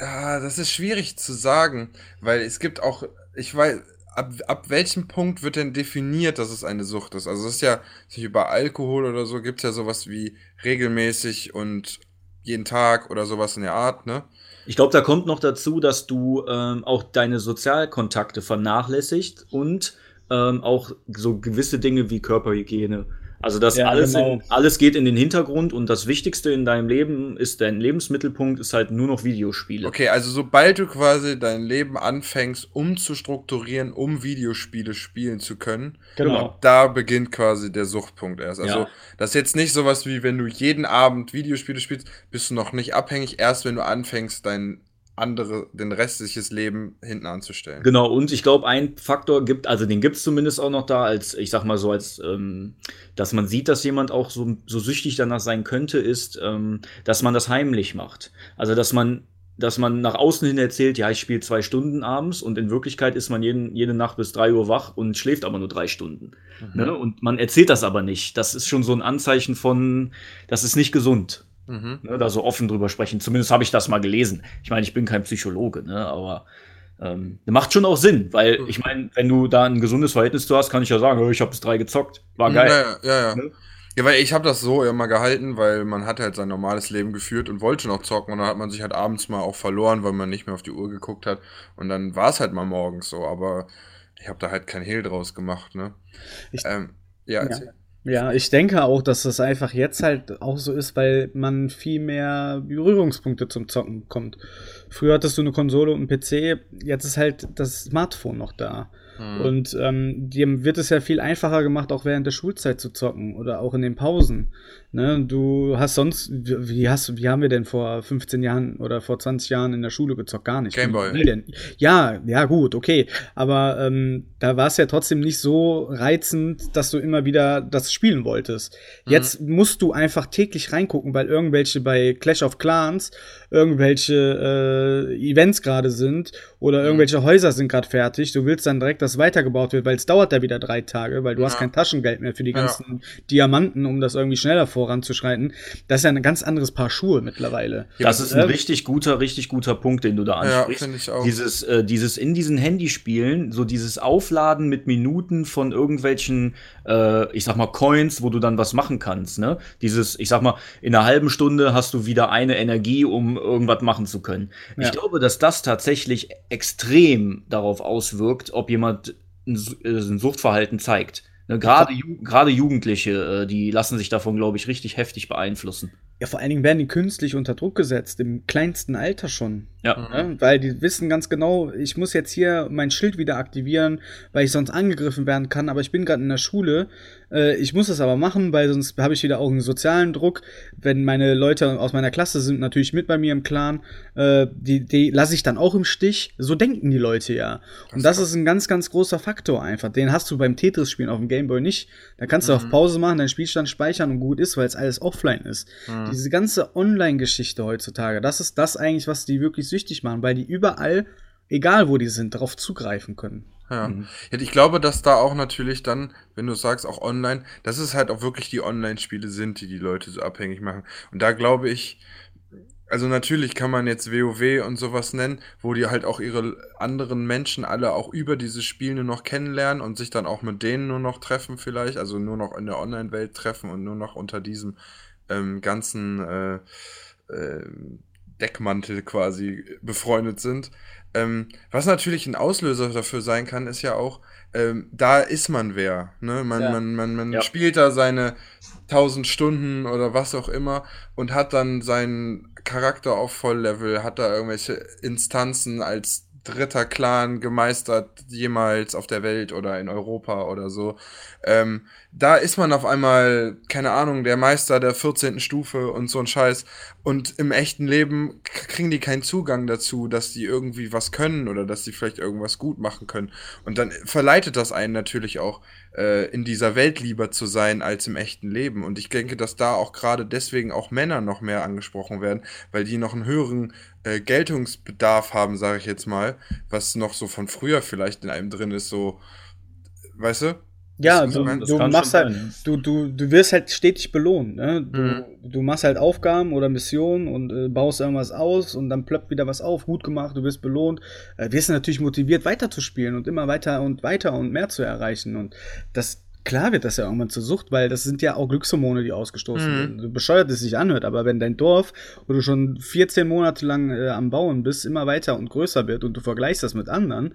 ja, das ist schwierig zu sagen, weil es gibt auch, ich weiß, ab, ab welchem Punkt wird denn definiert, dass es eine Sucht ist? Also es ist ja, über Alkohol oder so gibt es ja sowas wie regelmäßig und jeden Tag oder sowas in der Art, ne? Ich glaube, da kommt noch dazu, dass du ähm, auch deine Sozialkontakte vernachlässigt und ähm, auch so gewisse Dinge wie Körperhygiene. Also das ja, alles, genau. in, alles geht in den Hintergrund und das Wichtigste in deinem Leben ist dein Lebensmittelpunkt ist halt nur noch Videospiele. Okay, also sobald du quasi dein Leben anfängst umzustrukturieren, um Videospiele spielen zu können, genau. da beginnt quasi der Suchtpunkt erst. Also ja. das ist jetzt nicht sowas wie wenn du jeden Abend Videospiele spielst, bist du noch nicht abhängig. Erst wenn du anfängst, dein andere, den restliches Leben hinten anzustellen. Genau, und ich glaube, ein Faktor gibt, also den gibt es zumindest auch noch da, als, ich sag mal so, als, ähm, dass man sieht, dass jemand auch so, so süchtig danach sein könnte, ist, ähm, dass man das heimlich macht. Also, dass man, dass man nach außen hin erzählt, ja, ich spiele zwei Stunden abends und in Wirklichkeit ist man jeden, jede Nacht bis drei Uhr wach und schläft aber nur drei Stunden. Mhm. Ne? Und man erzählt das aber nicht. Das ist schon so ein Anzeichen von, das ist nicht gesund. Mhm. Ne, da so offen drüber sprechen. Zumindest habe ich das mal gelesen. Ich meine, ich bin kein Psychologe, ne, aber ähm, macht schon auch Sinn, weil mhm. ich meine, wenn du da ein gesundes Verhältnis zu hast, kann ich ja sagen, ich habe bis drei gezockt. War geil. Ja, ja, ja. Ne? Ja, weil ich habe das so immer gehalten, weil man hat halt sein normales Leben geführt und wollte noch zocken und dann hat man sich halt abends mal auch verloren, weil man nicht mehr auf die Uhr geguckt hat und dann war es halt mal morgens so, aber ich habe da halt kein Hehl draus gemacht, ne? Ich, ähm, ja, ja. Ja, ich denke auch, dass das einfach jetzt halt auch so ist, weil man viel mehr Berührungspunkte zum Zocken kommt. Früher hattest du eine Konsole und einen PC, jetzt ist halt das Smartphone noch da. Mhm. Und ähm, dir wird es ja viel einfacher gemacht, auch während der Schulzeit zu zocken oder auch in den Pausen. Ne? Du hast sonst, wie, hast, wie haben wir denn vor 15 Jahren oder vor 20 Jahren in der Schule gezockt? Gar nicht. Gameboy. Ja, ja, gut, okay. Aber ähm, da war es ja trotzdem nicht so reizend, dass du immer wieder das spielen wolltest. Mhm. Jetzt musst du einfach täglich reingucken, weil irgendwelche bei Clash of Clans irgendwelche äh, Events gerade sind oder mhm. irgendwelche Häuser sind gerade fertig. Du willst dann direkt, dass weitergebaut wird, weil es dauert da wieder drei Tage, weil du ja. hast kein Taschengeld mehr für die ganzen ja. Diamanten, um das irgendwie schneller voranzuschreiten. Das ist ja ein ganz anderes Paar Schuhe mittlerweile. Das ist ein äh, richtig guter, richtig guter Punkt, den du da ansprichst. Ja, ich auch. Dieses, äh, dieses in diesen Handyspielen, so dieses Aufladen mit Minuten von irgendwelchen, äh, ich sag mal, Coins, wo du dann was machen kannst. Ne? Dieses, ich sag mal, in einer halben Stunde hast du wieder eine Energie, um irgendwas machen zu können. Ja. Ich glaube, dass das tatsächlich extrem darauf auswirkt, ob jemand ein, äh, ein Suchtverhalten zeigt. Ne, gerade, gerade Jugendliche, äh, die lassen sich davon, glaube ich, richtig heftig beeinflussen. Ja, vor allen Dingen werden die künstlich unter Druck gesetzt, im kleinsten Alter schon. Ja. ja. Weil die wissen ganz genau, ich muss jetzt hier mein Schild wieder aktivieren, weil ich sonst angegriffen werden kann, aber ich bin gerade in der Schule. Äh, ich muss das aber machen, weil sonst habe ich wieder auch einen sozialen Druck. Wenn meine Leute aus meiner Klasse sind natürlich mit bei mir im Clan, äh, die, die lasse ich dann auch im Stich. So denken die Leute ja. Und das, ist ein ganz, ganz großer Faktor einfach. Den hast du beim Tetris-Spielen auf dem Gameboy nicht. Da kannst du mhm. auf Pause machen, deinen Spielstand speichern und gut ist, weil es alles offline ist. Mhm. Diese ganze Online-Geschichte heutzutage, das ist das eigentlich, was die wirklich süchtig machen, weil die überall, egal wo die sind, darauf zugreifen können. Ja. Mhm. ich glaube, dass da auch natürlich dann, wenn du sagst, auch online, dass es halt auch wirklich die Online-Spiele sind, die die Leute so abhängig machen. Und da glaube ich, also natürlich kann man jetzt WoW und sowas nennen, wo die halt auch ihre anderen Menschen alle auch über dieses Spiel nur noch kennenlernen und sich dann auch mit denen nur noch treffen vielleicht, also nur noch in der Online-Welt treffen und nur noch unter diesem ähm, ganzen äh, äh, Deckmantel quasi befreundet sind. Ähm, was natürlich ein Auslöser dafür sein kann, ist ja auch, ähm, da ist man wer. Ne? Man, ja. man, man, man ja. spielt da seine 1000 Stunden oder was auch immer und hat dann seinen Charakter auf Volllevel, hat da irgendwelche Instanzen als dritter Clan gemeistert jemals auf der Welt oder in Europa oder so. Ähm, da ist man auf einmal, keine Ahnung, der Meister der 14. Stufe und so ein Scheiß. Und im echten Leben kriegen die keinen Zugang dazu, dass die irgendwie was können oder dass die vielleicht irgendwas gut machen können. Und dann verleitet das einen natürlich auch, äh, in dieser Welt lieber zu sein als im echten Leben. Und ich denke, dass da auch gerade deswegen auch Männer noch mehr angesprochen werden, weil die noch einen höheren äh, Geltungsbedarf haben, sage ich jetzt mal, was noch so von früher vielleicht in einem drin ist, so, weißt du? Ja, du, du machst halt, du, du, du wirst halt stetig belohnt. Ne? Du, mhm. du machst halt Aufgaben oder Missionen und äh, baust irgendwas aus und dann plöppt wieder was auf, gut gemacht, du wirst belohnt. Äh, wirst natürlich motiviert, weiterzuspielen und immer weiter und weiter und mehr zu erreichen. Und das klar wird das ja irgendwann zur Sucht, weil das sind ja auch Glückshormone, die ausgestoßen mhm. werden. So bescheuert es sich anhört, aber wenn dein Dorf, wo du schon 14 Monate lang äh, am Bauen bist, immer weiter und größer wird und du vergleichst das mit anderen,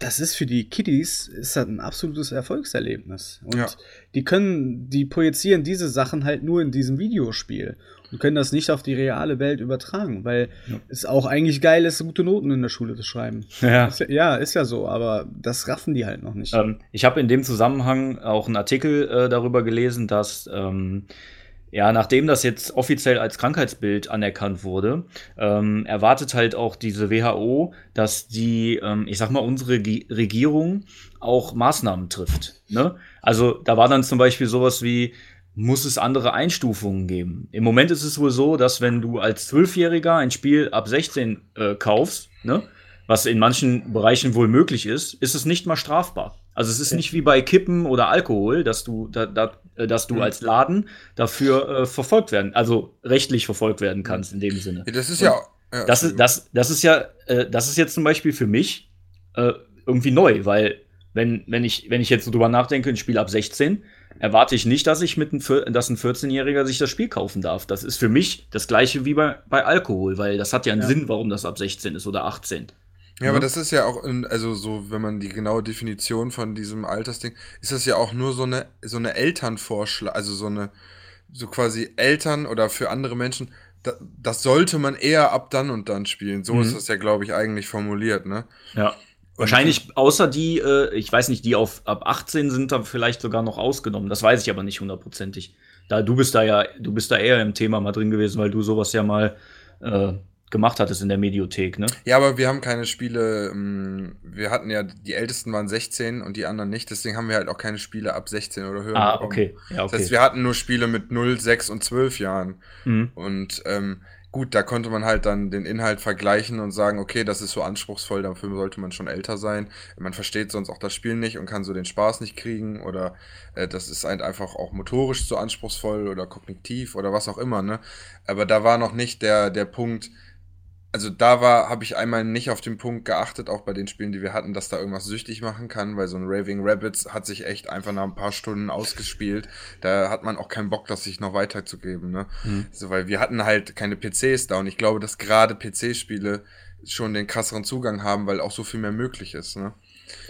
das ist für die Kiddies ist das ein absolutes Erfolgserlebnis. Und ja. die können, die projizieren diese Sachen halt nur in diesem Videospiel und können das nicht auf die reale Welt übertragen, weil ja. es auch eigentlich geil ist, gute Noten in der Schule zu schreiben. Ja, ist ja, ja, ist ja so, aber das raffen die halt noch nicht. Ähm, ich habe in dem Zusammenhang auch einen Artikel äh, darüber gelesen, dass ähm, ja, nachdem das jetzt offiziell als Krankheitsbild anerkannt wurde, ähm, erwartet halt auch diese WHO, dass die, ähm, ich sag mal, unsere G Regierung auch Maßnahmen trifft. Ne? Also da war dann zum Beispiel sowas wie, muss es andere Einstufungen geben. Im Moment ist es wohl so, dass wenn du als Zwölfjähriger ein Spiel ab 16 äh, kaufst, ne, was in manchen Bereichen wohl möglich ist, ist es nicht mal strafbar. Also es ist nicht wie bei Kippen oder Alkohol, dass du, da, da, äh, dass du mhm. als Laden dafür äh, verfolgt werden, also rechtlich verfolgt werden kannst in dem Sinne. Ja, das ist ja, ja, das ist das, das ist ja, äh, das ist jetzt zum Beispiel für mich äh, irgendwie neu, weil wenn wenn ich wenn ich jetzt so drüber nachdenke, ein Spiel ab 16 erwarte ich nicht, dass ich mit ein, dass ein 14-Jähriger sich das Spiel kaufen darf. Das ist für mich das gleiche wie bei, bei Alkohol, weil das hat ja einen ja. Sinn, warum das ab 16 ist oder 18. Ja, aber das ist ja auch, in, also so, wenn man die genaue Definition von diesem Altersding, ist das ja auch nur so eine, so eine Elternvorschlag, also so eine, so quasi Eltern oder für andere Menschen, da, das sollte man eher ab dann und dann spielen. So mhm. ist das ja, glaube ich, eigentlich formuliert, ne? Ja. Wahrscheinlich außer die, äh, ich weiß nicht, die auf ab 18 sind da vielleicht sogar noch ausgenommen. Das weiß ich aber nicht hundertprozentig. Da du bist da ja, du bist da eher im Thema mal drin gewesen, weil du sowas ja mal äh, gemacht hattest in der Mediothek, ne? Ja, aber wir haben keine Spiele, ähm, wir hatten ja, die ältesten waren 16 und die anderen nicht, deswegen haben wir halt auch keine Spiele ab 16 oder höher. Ah, okay. Ja, okay. Das heißt, wir hatten nur Spiele mit 0, 6 und 12 Jahren. Mhm. Und ähm, gut, da konnte man halt dann den Inhalt vergleichen und sagen, okay, das ist so anspruchsvoll, dafür sollte man schon älter sein. Man versteht sonst auch das Spiel nicht und kann so den Spaß nicht kriegen oder äh, das ist halt einfach auch motorisch zu anspruchsvoll oder kognitiv oder was auch immer, ne? Aber da war noch nicht der, der Punkt, also da war, habe ich einmal nicht auf den Punkt geachtet, auch bei den Spielen, die wir hatten, dass da irgendwas süchtig machen kann, weil so ein Raving Rabbits hat sich echt einfach nach ein paar Stunden ausgespielt. Da hat man auch keinen Bock, das sich noch weiterzugeben, ne? Mhm. So, weil wir hatten halt keine PCs da und ich glaube, dass gerade PC-Spiele schon den krasseren Zugang haben, weil auch so viel mehr möglich ist, ne?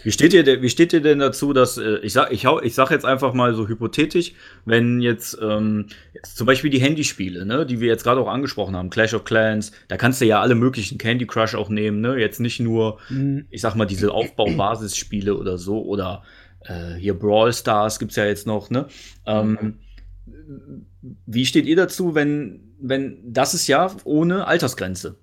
Wie steht ihr, wie steht ihr denn dazu, dass äh, ich sag, ich, ich sag jetzt einfach mal so hypothetisch, wenn jetzt, ähm, jetzt zum Beispiel die Handyspiele, ne, die wir jetzt gerade auch angesprochen haben, Clash of Clans, da kannst du ja alle möglichen Candy Crush auch nehmen, ne, jetzt nicht nur, mhm. ich sag mal diese Aufbau-Basisspiele oder so oder äh, hier Brawl Stars gibt's ja jetzt noch, ne. Ähm, wie steht ihr dazu, wenn, wenn das ist ja ohne Altersgrenze?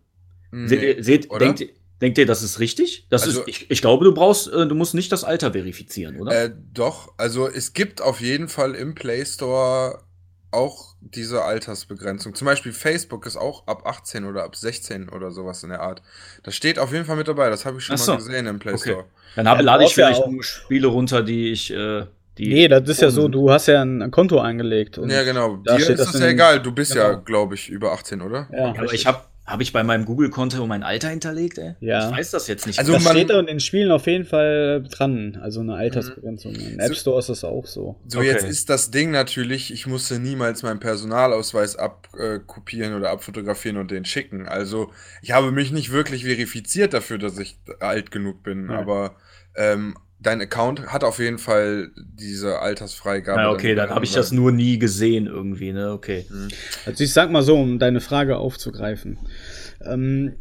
Nee, seht, seht denkt, Denkt ihr, das ist richtig? Das also, ist, ich, ich glaube, du brauchst, äh, du musst nicht das Alter verifizieren, oder? Äh, doch, also es gibt auf jeden Fall im Play Store auch diese Altersbegrenzung. Zum Beispiel Facebook ist auch ab 18 oder ab 16 oder sowas in der Art. Das steht auf jeden Fall mit dabei, das habe ich schon so. mal gesehen im Play Store. Okay. Dann hab, ja, lade ich vielleicht ja Spiele runter, die ich. Äh, die nee, das ist ja so, du hast ja ein, ein Konto eingelegt. ja, genau. Dir ist das ja egal, du bist genau. ja, glaube ich, über 18, oder? Ja, aber ich habe habe ich bei meinem Google-Konto mein Alter hinterlegt, ey? Ja. Ich weiß das jetzt nicht. Also das steht da in den Spielen auf jeden Fall dran. Also eine Altersbegrenzung. Mhm. Im App Store ist das auch so. So, okay. jetzt ist das Ding natürlich, ich musste niemals meinen Personalausweis abkopieren oder abfotografieren und den schicken. Also ich habe mich nicht wirklich verifiziert dafür, dass ich alt genug bin. Ja. Aber ähm, dein Account hat auf jeden Fall diese Altersfreigabe. Ja, okay, dann, dann habe ich das nur nie gesehen irgendwie, ne? Okay. Mhm. Also ich sag mal so, um deine Frage aufzugreifen. Ähm,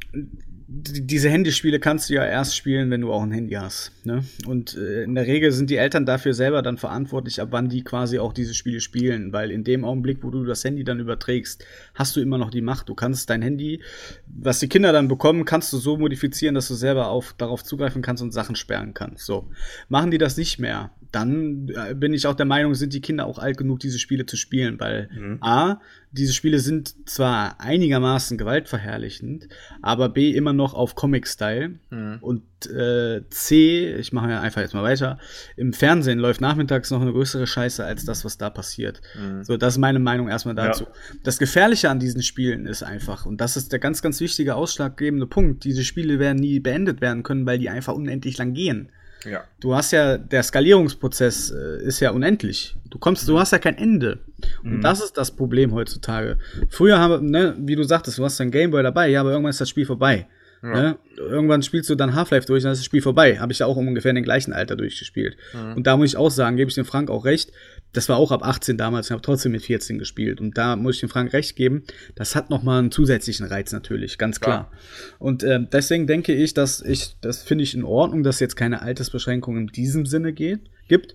diese Handyspiele kannst du ja erst spielen, wenn du auch ein Handy hast. Ne? Und äh, in der Regel sind die Eltern dafür selber dann verantwortlich, ab wann die quasi auch diese Spiele spielen. Weil in dem Augenblick, wo du das Handy dann überträgst, hast du immer noch die Macht. Du kannst dein Handy, was die Kinder dann bekommen, kannst du so modifizieren, dass du selber auf, darauf zugreifen kannst und Sachen sperren kannst. So. Machen die das nicht mehr, dann äh, bin ich auch der Meinung, sind die Kinder auch alt genug, diese Spiele zu spielen. Weil mhm. A, diese Spiele sind zwar einigermaßen gewaltverherrlichend, aber B immer noch auf Comic-Style. Mhm. Und äh, C, ich mache ja einfach jetzt mal weiter, im Fernsehen läuft nachmittags noch eine größere Scheiße als das, was da passiert. Mhm. So, das ist meine Meinung erstmal dazu. Ja. Das Gefährliche an diesen Spielen ist einfach, und das ist der ganz, ganz wichtige, ausschlaggebende Punkt, diese Spiele werden nie beendet werden können, weil die einfach unendlich lang gehen. Ja. Du hast ja, der Skalierungsprozess äh, ist ja unendlich. Du kommst, du hast ja kein Ende. Und mhm. das ist das Problem heutzutage. Früher haben, ne, wie du sagtest, du hast dein Gameboy dabei, ja, aber irgendwann ist das Spiel vorbei. Ja. Ne? Irgendwann spielst du dann Half-Life durch, dann ist das Spiel vorbei. Habe ich ja auch ungefähr in dem gleichen Alter durchgespielt. Mhm. Und da muss ich auch sagen, gebe ich dem Frank auch recht. Das war auch ab 18 damals, ich habe trotzdem mit 14 gespielt. Und da muss ich dem Frank recht geben, das hat nochmal einen zusätzlichen Reiz natürlich, ganz klar. Ja. Und äh, deswegen denke ich, dass ich, das finde ich in Ordnung, dass jetzt keine Altersbeschränkung in diesem Sinne geht gibt,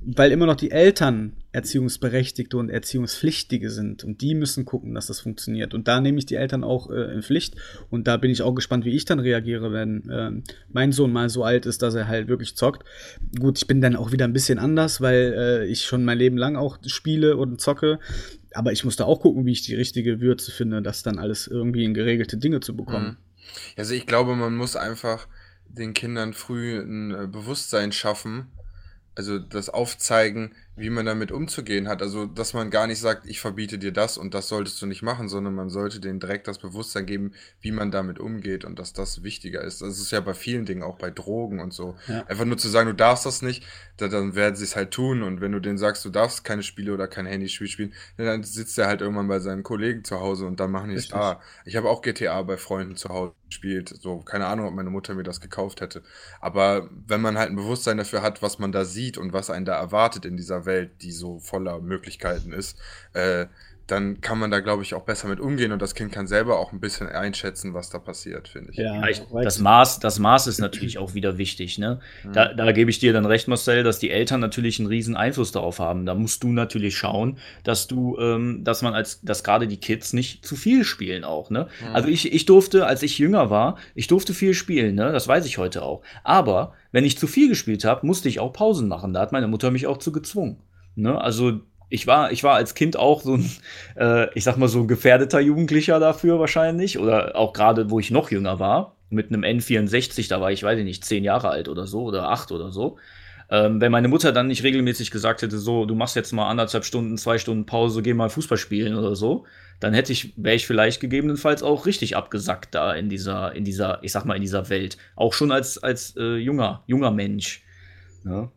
weil immer noch die Eltern Erziehungsberechtigte und Erziehungspflichtige sind und die müssen gucken, dass das funktioniert. Und da nehme ich die Eltern auch äh, in Pflicht und da bin ich auch gespannt, wie ich dann reagiere, wenn äh, mein Sohn mal so alt ist, dass er halt wirklich zockt. Gut, ich bin dann auch wieder ein bisschen anders, weil äh, ich schon mein Leben lang auch spiele und zocke. Aber ich musste auch gucken, wie ich die richtige Würze finde, das dann alles irgendwie in geregelte Dinge zu bekommen. Mhm. Also ich glaube, man muss einfach den Kindern früh ein äh, Bewusstsein schaffen, also das Aufzeigen, wie man damit umzugehen hat. Also, dass man gar nicht sagt, ich verbiete dir das und das solltest du nicht machen, sondern man sollte denen direkt das Bewusstsein geben, wie man damit umgeht und dass das wichtiger ist. Das ist ja bei vielen Dingen, auch bei Drogen und so. Ja. Einfach nur zu sagen, du darfst das nicht, dann werden sie es halt tun. Und wenn du denen sagst, du darfst keine Spiele oder kein Handyspiel spielen, dann sitzt er halt irgendwann bei seinen Kollegen zu Hause und dann machen die es da. Ich habe auch GTA bei Freunden zu Hause gespielt. So, keine Ahnung, ob meine Mutter mir das gekauft hätte. Aber wenn man halt ein Bewusstsein dafür hat, was man da sieht und was einen da erwartet in dieser Welt, die so voller Möglichkeiten ist, äh, dann kann man da, glaube ich, auch besser mit umgehen und das Kind kann selber auch ein bisschen einschätzen, was da passiert, finde ich. Ja, ich, das, Maß, das Maß ist natürlich auch wieder wichtig. Ne? Mhm. Da, da gebe ich dir dann recht, Marcel, dass die Eltern natürlich einen riesen Einfluss darauf haben. Da musst du natürlich schauen, dass du, ähm, dass man als, dass gerade die Kids nicht zu viel spielen auch. Ne? Mhm. Also ich, ich durfte, als ich jünger war, ich durfte viel spielen, ne? das weiß ich heute auch. Aber wenn ich zu viel gespielt habe, musste ich auch Pausen machen. Da hat meine Mutter mich auch zu gezwungen. Ne? Also ich war, ich war als Kind auch so ein, äh, ich sag mal, so ein gefährdeter Jugendlicher dafür wahrscheinlich. Oder auch gerade, wo ich noch jünger war, mit einem N64, da war ich, weiß ich nicht, zehn Jahre alt oder so oder acht oder so. Ähm, wenn meine Mutter dann nicht regelmäßig gesagt hätte, so, du machst jetzt mal anderthalb Stunden, zwei Stunden Pause, geh mal Fußball spielen oder so, dann hätte ich, wäre ich vielleicht gegebenenfalls auch richtig abgesackt da in dieser, in dieser, ich sag mal, in dieser Welt. Auch schon als, als äh, junger, junger Mensch. Ja.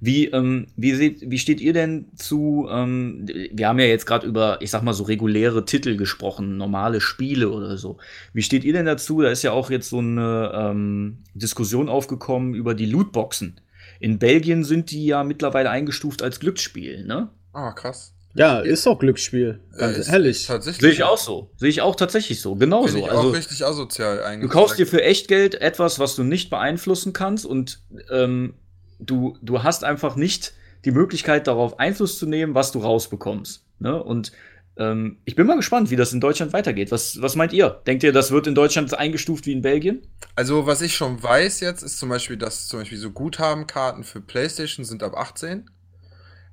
Wie, ähm, wie, seht, wie steht ihr denn zu, ähm, wir haben ja jetzt gerade über, ich sag mal, so reguläre Titel gesprochen, normale Spiele oder so. Wie steht ihr denn dazu? Da ist ja auch jetzt so eine ähm, Diskussion aufgekommen über die Lootboxen. In Belgien sind die ja mittlerweile eingestuft als Glücksspiel, ne? Ah, krass. Ja, ist doch Glücksspiel. Ganz äh, ehrlich. Sehe ich auch so. Sehe ich auch tatsächlich so. Genauso. Ich also, auch richtig asozial eigentlich. Du kaufst dir für Echtgeld etwas, was du nicht beeinflussen kannst und ähm, du, du hast einfach nicht die Möglichkeit, darauf Einfluss zu nehmen, was du rausbekommst. Ne? Und ähm, ich bin mal gespannt, wie das in Deutschland weitergeht. Was, was meint ihr? Denkt ihr, das wird in Deutschland eingestuft wie in Belgien? Also, was ich schon weiß jetzt, ist zum Beispiel, dass zum Beispiel so Guthabenkarten für PlayStation sind ab 18.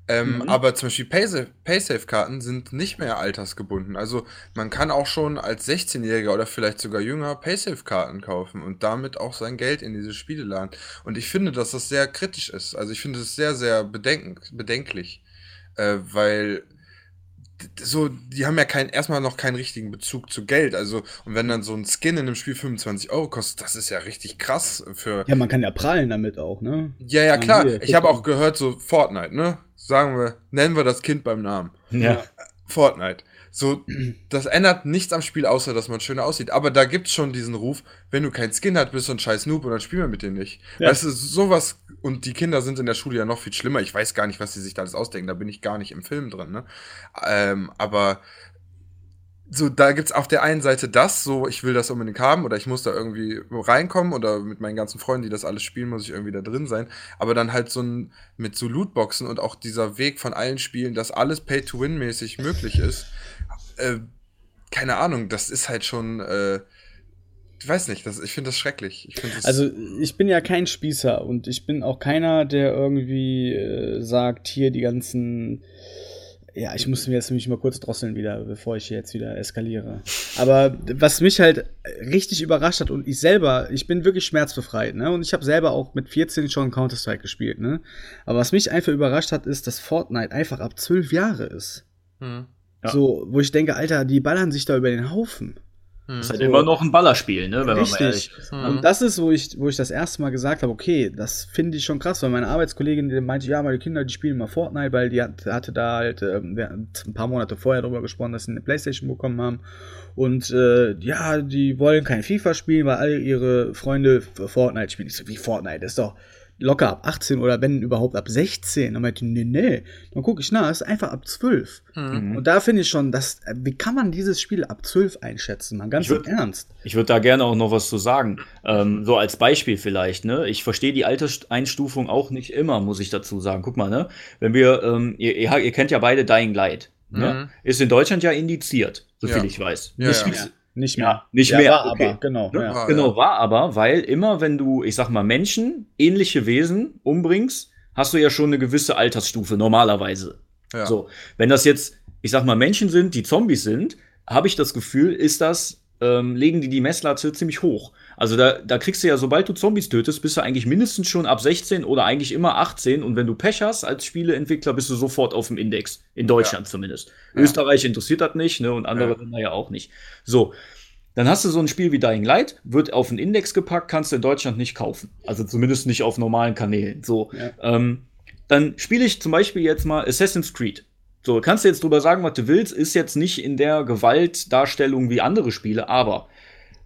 Ähm, mhm. Aber zum Beispiel Paysafe-Karten sind nicht mehr altersgebunden. Also man kann auch schon als 16-Jähriger oder vielleicht sogar jünger Paysafe-Karten kaufen und damit auch sein Geld in diese Spiele laden. Und ich finde, dass das sehr kritisch ist. Also ich finde es sehr, sehr bedenk bedenklich. Äh, weil so, die haben ja kein, erstmal noch keinen richtigen Bezug zu Geld. Also, und wenn dann so ein Skin in einem Spiel 25 Euro kostet, das ist ja richtig krass für. Ja, man kann ja prallen damit auch, ne? Ja, ja, klar. Ich habe auch gehört, so Fortnite, ne? Sagen wir, nennen wir das Kind beim Namen. Ja. Fortnite. So, das ändert nichts am Spiel, außer dass man schöner aussieht. Aber da gibt's schon diesen Ruf, wenn du kein Skin hast, bist du ein scheiß Noob und dann spielen wir mit dir nicht. Ja. Weißt du, sowas, und die Kinder sind in der Schule ja noch viel schlimmer. Ich weiß gar nicht, was sie sich da alles ausdenken, da bin ich gar nicht im Film drin, ne? Ähm, aber so, da gibt's auf der einen Seite das, so, ich will das unbedingt haben oder ich muss da irgendwie reinkommen oder mit meinen ganzen Freunden, die das alles spielen, muss ich irgendwie da drin sein. Aber dann halt so ein, mit so Lootboxen und auch dieser Weg von allen Spielen, dass alles Pay-to-Win-mäßig möglich ist, äh, keine Ahnung, das ist halt schon, äh, ich weiß nicht, das, ich finde das schrecklich. Ich das also ich bin ja kein Spießer und ich bin auch keiner, der irgendwie äh, sagt, hier die ganzen ja, ich musste mir jetzt nämlich mal kurz drosseln wieder, bevor ich jetzt wieder eskaliere. Aber was mich halt richtig überrascht hat und ich selber, ich bin wirklich schmerzbefreit, ne? Und ich habe selber auch mit 14 schon Counter-Strike gespielt, ne? Aber was mich einfach überrascht hat, ist, dass Fortnite einfach ab 12 Jahre ist. Hm. Ja. So, wo ich denke, Alter, die ballern sich da über den Haufen. Das ist halt so. immer noch ein Ballerspiel, ne? Wenn Richtig. Man Und das ist, wo ich, wo ich das erste Mal gesagt habe, okay, das finde ich schon krass, weil meine Arbeitskollegin, die meinte, ja, meine Kinder, die spielen immer Fortnite, weil die hat, hatte da halt ähm, ein paar Monate vorher darüber gesprochen, dass sie eine Playstation bekommen haben. Und äh, ja, die wollen kein FIFA spielen, weil alle ihre Freunde Fortnite spielen. Ich so, wie Fortnite? Das ist doch locker ab 18 oder wenn überhaupt ab 16. Dann meinte ich, nee, nee. Dann gucke ich nach, ist einfach ab 12. Mhm. Und da finde ich schon, dass, wie kann man dieses Spiel ab 12 einschätzen? Man ganz würd, im Ernst. Ich würde da gerne auch noch was zu sagen. Ähm, so als Beispiel vielleicht, ne? Ich verstehe die Alterseinstufung auch nicht immer, muss ich dazu sagen. Guck mal, ne? Wenn wir, ähm, ihr, ihr, kennt ja beide Dying Light. Ne? Mhm. Ist in Deutschland ja indiziert, soviel ja. ich weiß. Ja, nicht, ja. Nicht mehr. Ja, nicht ja, mehr. War okay. aber, genau. Ne? Ja. Genau, war aber, weil immer, wenn du, ich sag mal, Menschen, ähnliche Wesen umbringst, hast du ja schon eine gewisse Altersstufe, normalerweise. Ja. So, wenn das jetzt, ich sag mal, Menschen sind, die Zombies sind, habe ich das Gefühl, ist das, ähm, legen die die Messlatte ziemlich hoch. Also da, da kriegst du ja, sobald du Zombies tötest, bist du eigentlich mindestens schon ab 16 oder eigentlich immer 18. Und wenn du Pech hast als Spieleentwickler, bist du sofort auf dem Index. In Deutschland ja. zumindest. Ja. Österreich interessiert das nicht, ne? Und andere ja. Länder ja auch nicht. So. Dann hast du so ein Spiel wie Dying Light, wird auf den Index gepackt, kannst du in Deutschland nicht kaufen. Also zumindest nicht auf normalen Kanälen. So. Ähm, dann spiele ich zum Beispiel jetzt mal Assassin's Creed. So, kannst du jetzt drüber sagen, was du willst, ist jetzt nicht in der Gewaltdarstellung wie andere Spiele, aber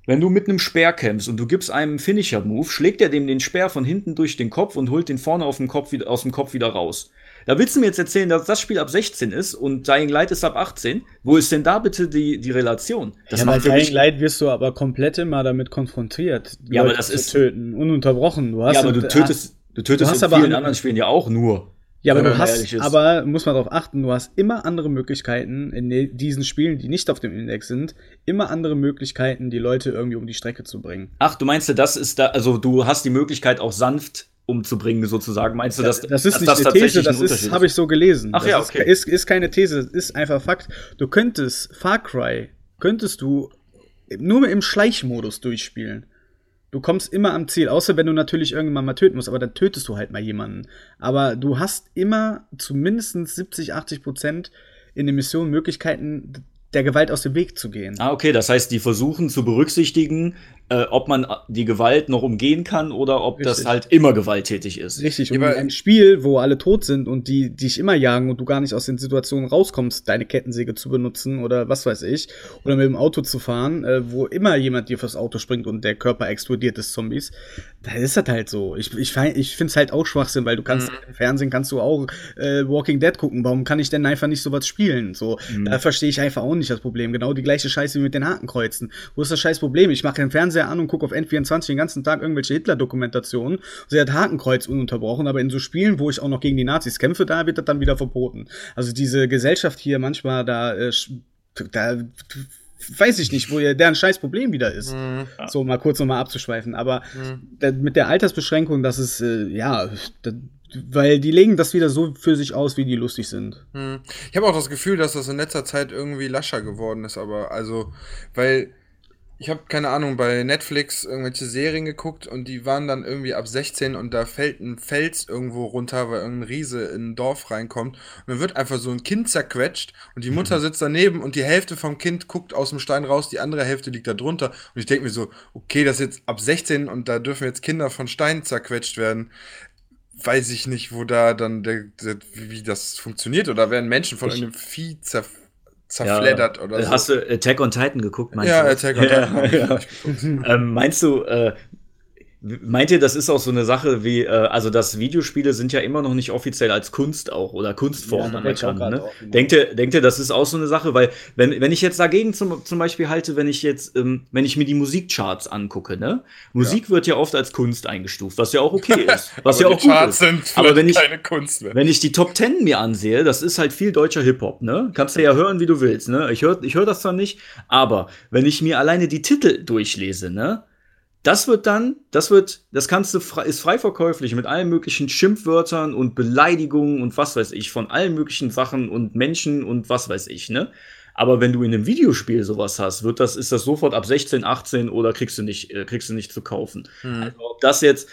wenn du mit einem Speer kämpfst und du gibst einem Finisher-Move, schlägt er dem den Speer von hinten durch den Kopf und holt den vorne auf dem Kopf wieder, aus dem Kopf wieder raus. Da willst du mir jetzt erzählen, dass das Spiel ab 16 ist und Dying Light ist ab 18? Wo ist denn da bitte die, die Relation? Das ja, bei Dying Light wirst du aber komplett immer damit konfrontiert, ja, Leute aber das ist töten, ununterbrochen. Du hast ja, aber du tötest, du tötest du in vielen anderen Spielen ja auch nur. Ja, aber du hast, aber muss man darauf achten, du hast immer andere Möglichkeiten in diesen Spielen, die nicht auf dem Index sind, immer andere Möglichkeiten, die Leute irgendwie um die Strecke zu bringen. Ach, du meinst, das ist da, also du hast die Möglichkeit auch sanft umzubringen, sozusagen. Meinst du, dass das ist dass nicht das eine These, das ist, habe ich so gelesen. Ach das ja, okay. Ist, ist, ist keine These, ist einfach Fakt. Du könntest Far Cry, könntest du nur im Schleichmodus durchspielen. Du kommst immer am Ziel, außer wenn du natürlich irgendwann mal töten musst, aber dann tötest du halt mal jemanden. Aber du hast immer zumindest 70, 80 Prozent in den Missionen Möglichkeiten, der Gewalt aus dem Weg zu gehen. Ah, okay, das heißt, die versuchen zu berücksichtigen, äh, ob man die Gewalt noch umgehen kann oder ob Richtig. das halt immer gewalttätig ist. Richtig, und ein Spiel, wo alle tot sind und die dich immer jagen und du gar nicht aus den Situationen rauskommst, deine Kettensäge zu benutzen oder was weiß ich, oder mit dem Auto zu fahren, äh, wo immer jemand dir fürs Auto springt und der Körper explodiert des Zombies, da ist das halt so. Ich, ich, ich finde es halt auch Schwachsinn, weil du kannst mhm. im Fernsehen kannst du auch äh, Walking Dead gucken. Warum kann ich denn einfach nicht sowas spielen? So, mhm. da verstehe ich einfach auch nicht das Problem. Genau die gleiche Scheiße wie mit den Hakenkreuzen. Wo ist das scheiß Problem? Ich mache den Fernseher an und gucke auf N24 den ganzen Tag irgendwelche Hitler-Dokumentationen. Sie hat Hakenkreuz ununterbrochen, aber in so Spielen, wo ich auch noch gegen die Nazis kämpfe, da wird das dann wieder verboten. Also diese Gesellschaft hier manchmal da, äh, da weiß ich nicht, wo ihr deren scheiß Problem wieder ist. Mhm. So mal kurz nochmal abzuschweifen. Aber mhm. mit der Altersbeschränkung, das ist, äh, ja, das, weil die legen das wieder so für sich aus, wie die lustig sind. Mhm. Ich habe auch das Gefühl, dass das in letzter Zeit irgendwie lascher geworden ist, aber also, weil ich habe keine Ahnung, bei Netflix irgendwelche Serien geguckt und die waren dann irgendwie ab 16 und da fällt ein Fels irgendwo runter, weil irgendein Riese in ein Dorf reinkommt und dann wird einfach so ein Kind zerquetscht und die Mutter mhm. sitzt daneben und die Hälfte vom Kind guckt aus dem Stein raus, die andere Hälfte liegt da drunter und ich denke mir so, okay, das ist jetzt ab 16 und da dürfen jetzt Kinder von Steinen zerquetscht werden. Weiß ich nicht, wo da dann der, der wie das funktioniert oder werden Menschen von einem Vieh zerquetscht zerfleddert ja, oder so. Hast du Attack on Titan geguckt, meinst ja, du? Ja, Attack on Titan. *laughs* Ja, ja. ähm, meinst du, äh, Meint ihr, das ist auch so eine Sache wie, äh, also dass Videospiele sind ja immer noch nicht offiziell als Kunst auch oder Kunstform ja, anerkannt. Ne? Denkt, ihr, denkt ihr, das ist auch so eine Sache? Weil, wenn, wenn ich jetzt dagegen zum, zum Beispiel halte, wenn ich jetzt, ähm, wenn ich mir die Musikcharts angucke, ne? Musik ja. wird ja oft als Kunst eingestuft, was ja auch okay *laughs* ist. Was ja auch gut Charts ist. Sind Aber wenn ich, wenn ich die Top Ten mir ansehe, das ist halt viel deutscher Hip-Hop, ne? Kannst du ja hören, wie du willst, ne? Ich höre ich hör das zwar nicht, aber wenn ich mir alleine die Titel durchlese, ne? Das wird dann, das wird, das kannst du, ist frei verkäuflich mit allen möglichen Schimpfwörtern und Beleidigungen und was weiß ich, von allen möglichen Sachen und Menschen und was weiß ich, ne? Aber wenn du in einem Videospiel sowas hast, wird das, ist das sofort ab 16, 18 oder kriegst du nicht, äh, kriegst du nicht zu kaufen. Mhm. Also ob das jetzt,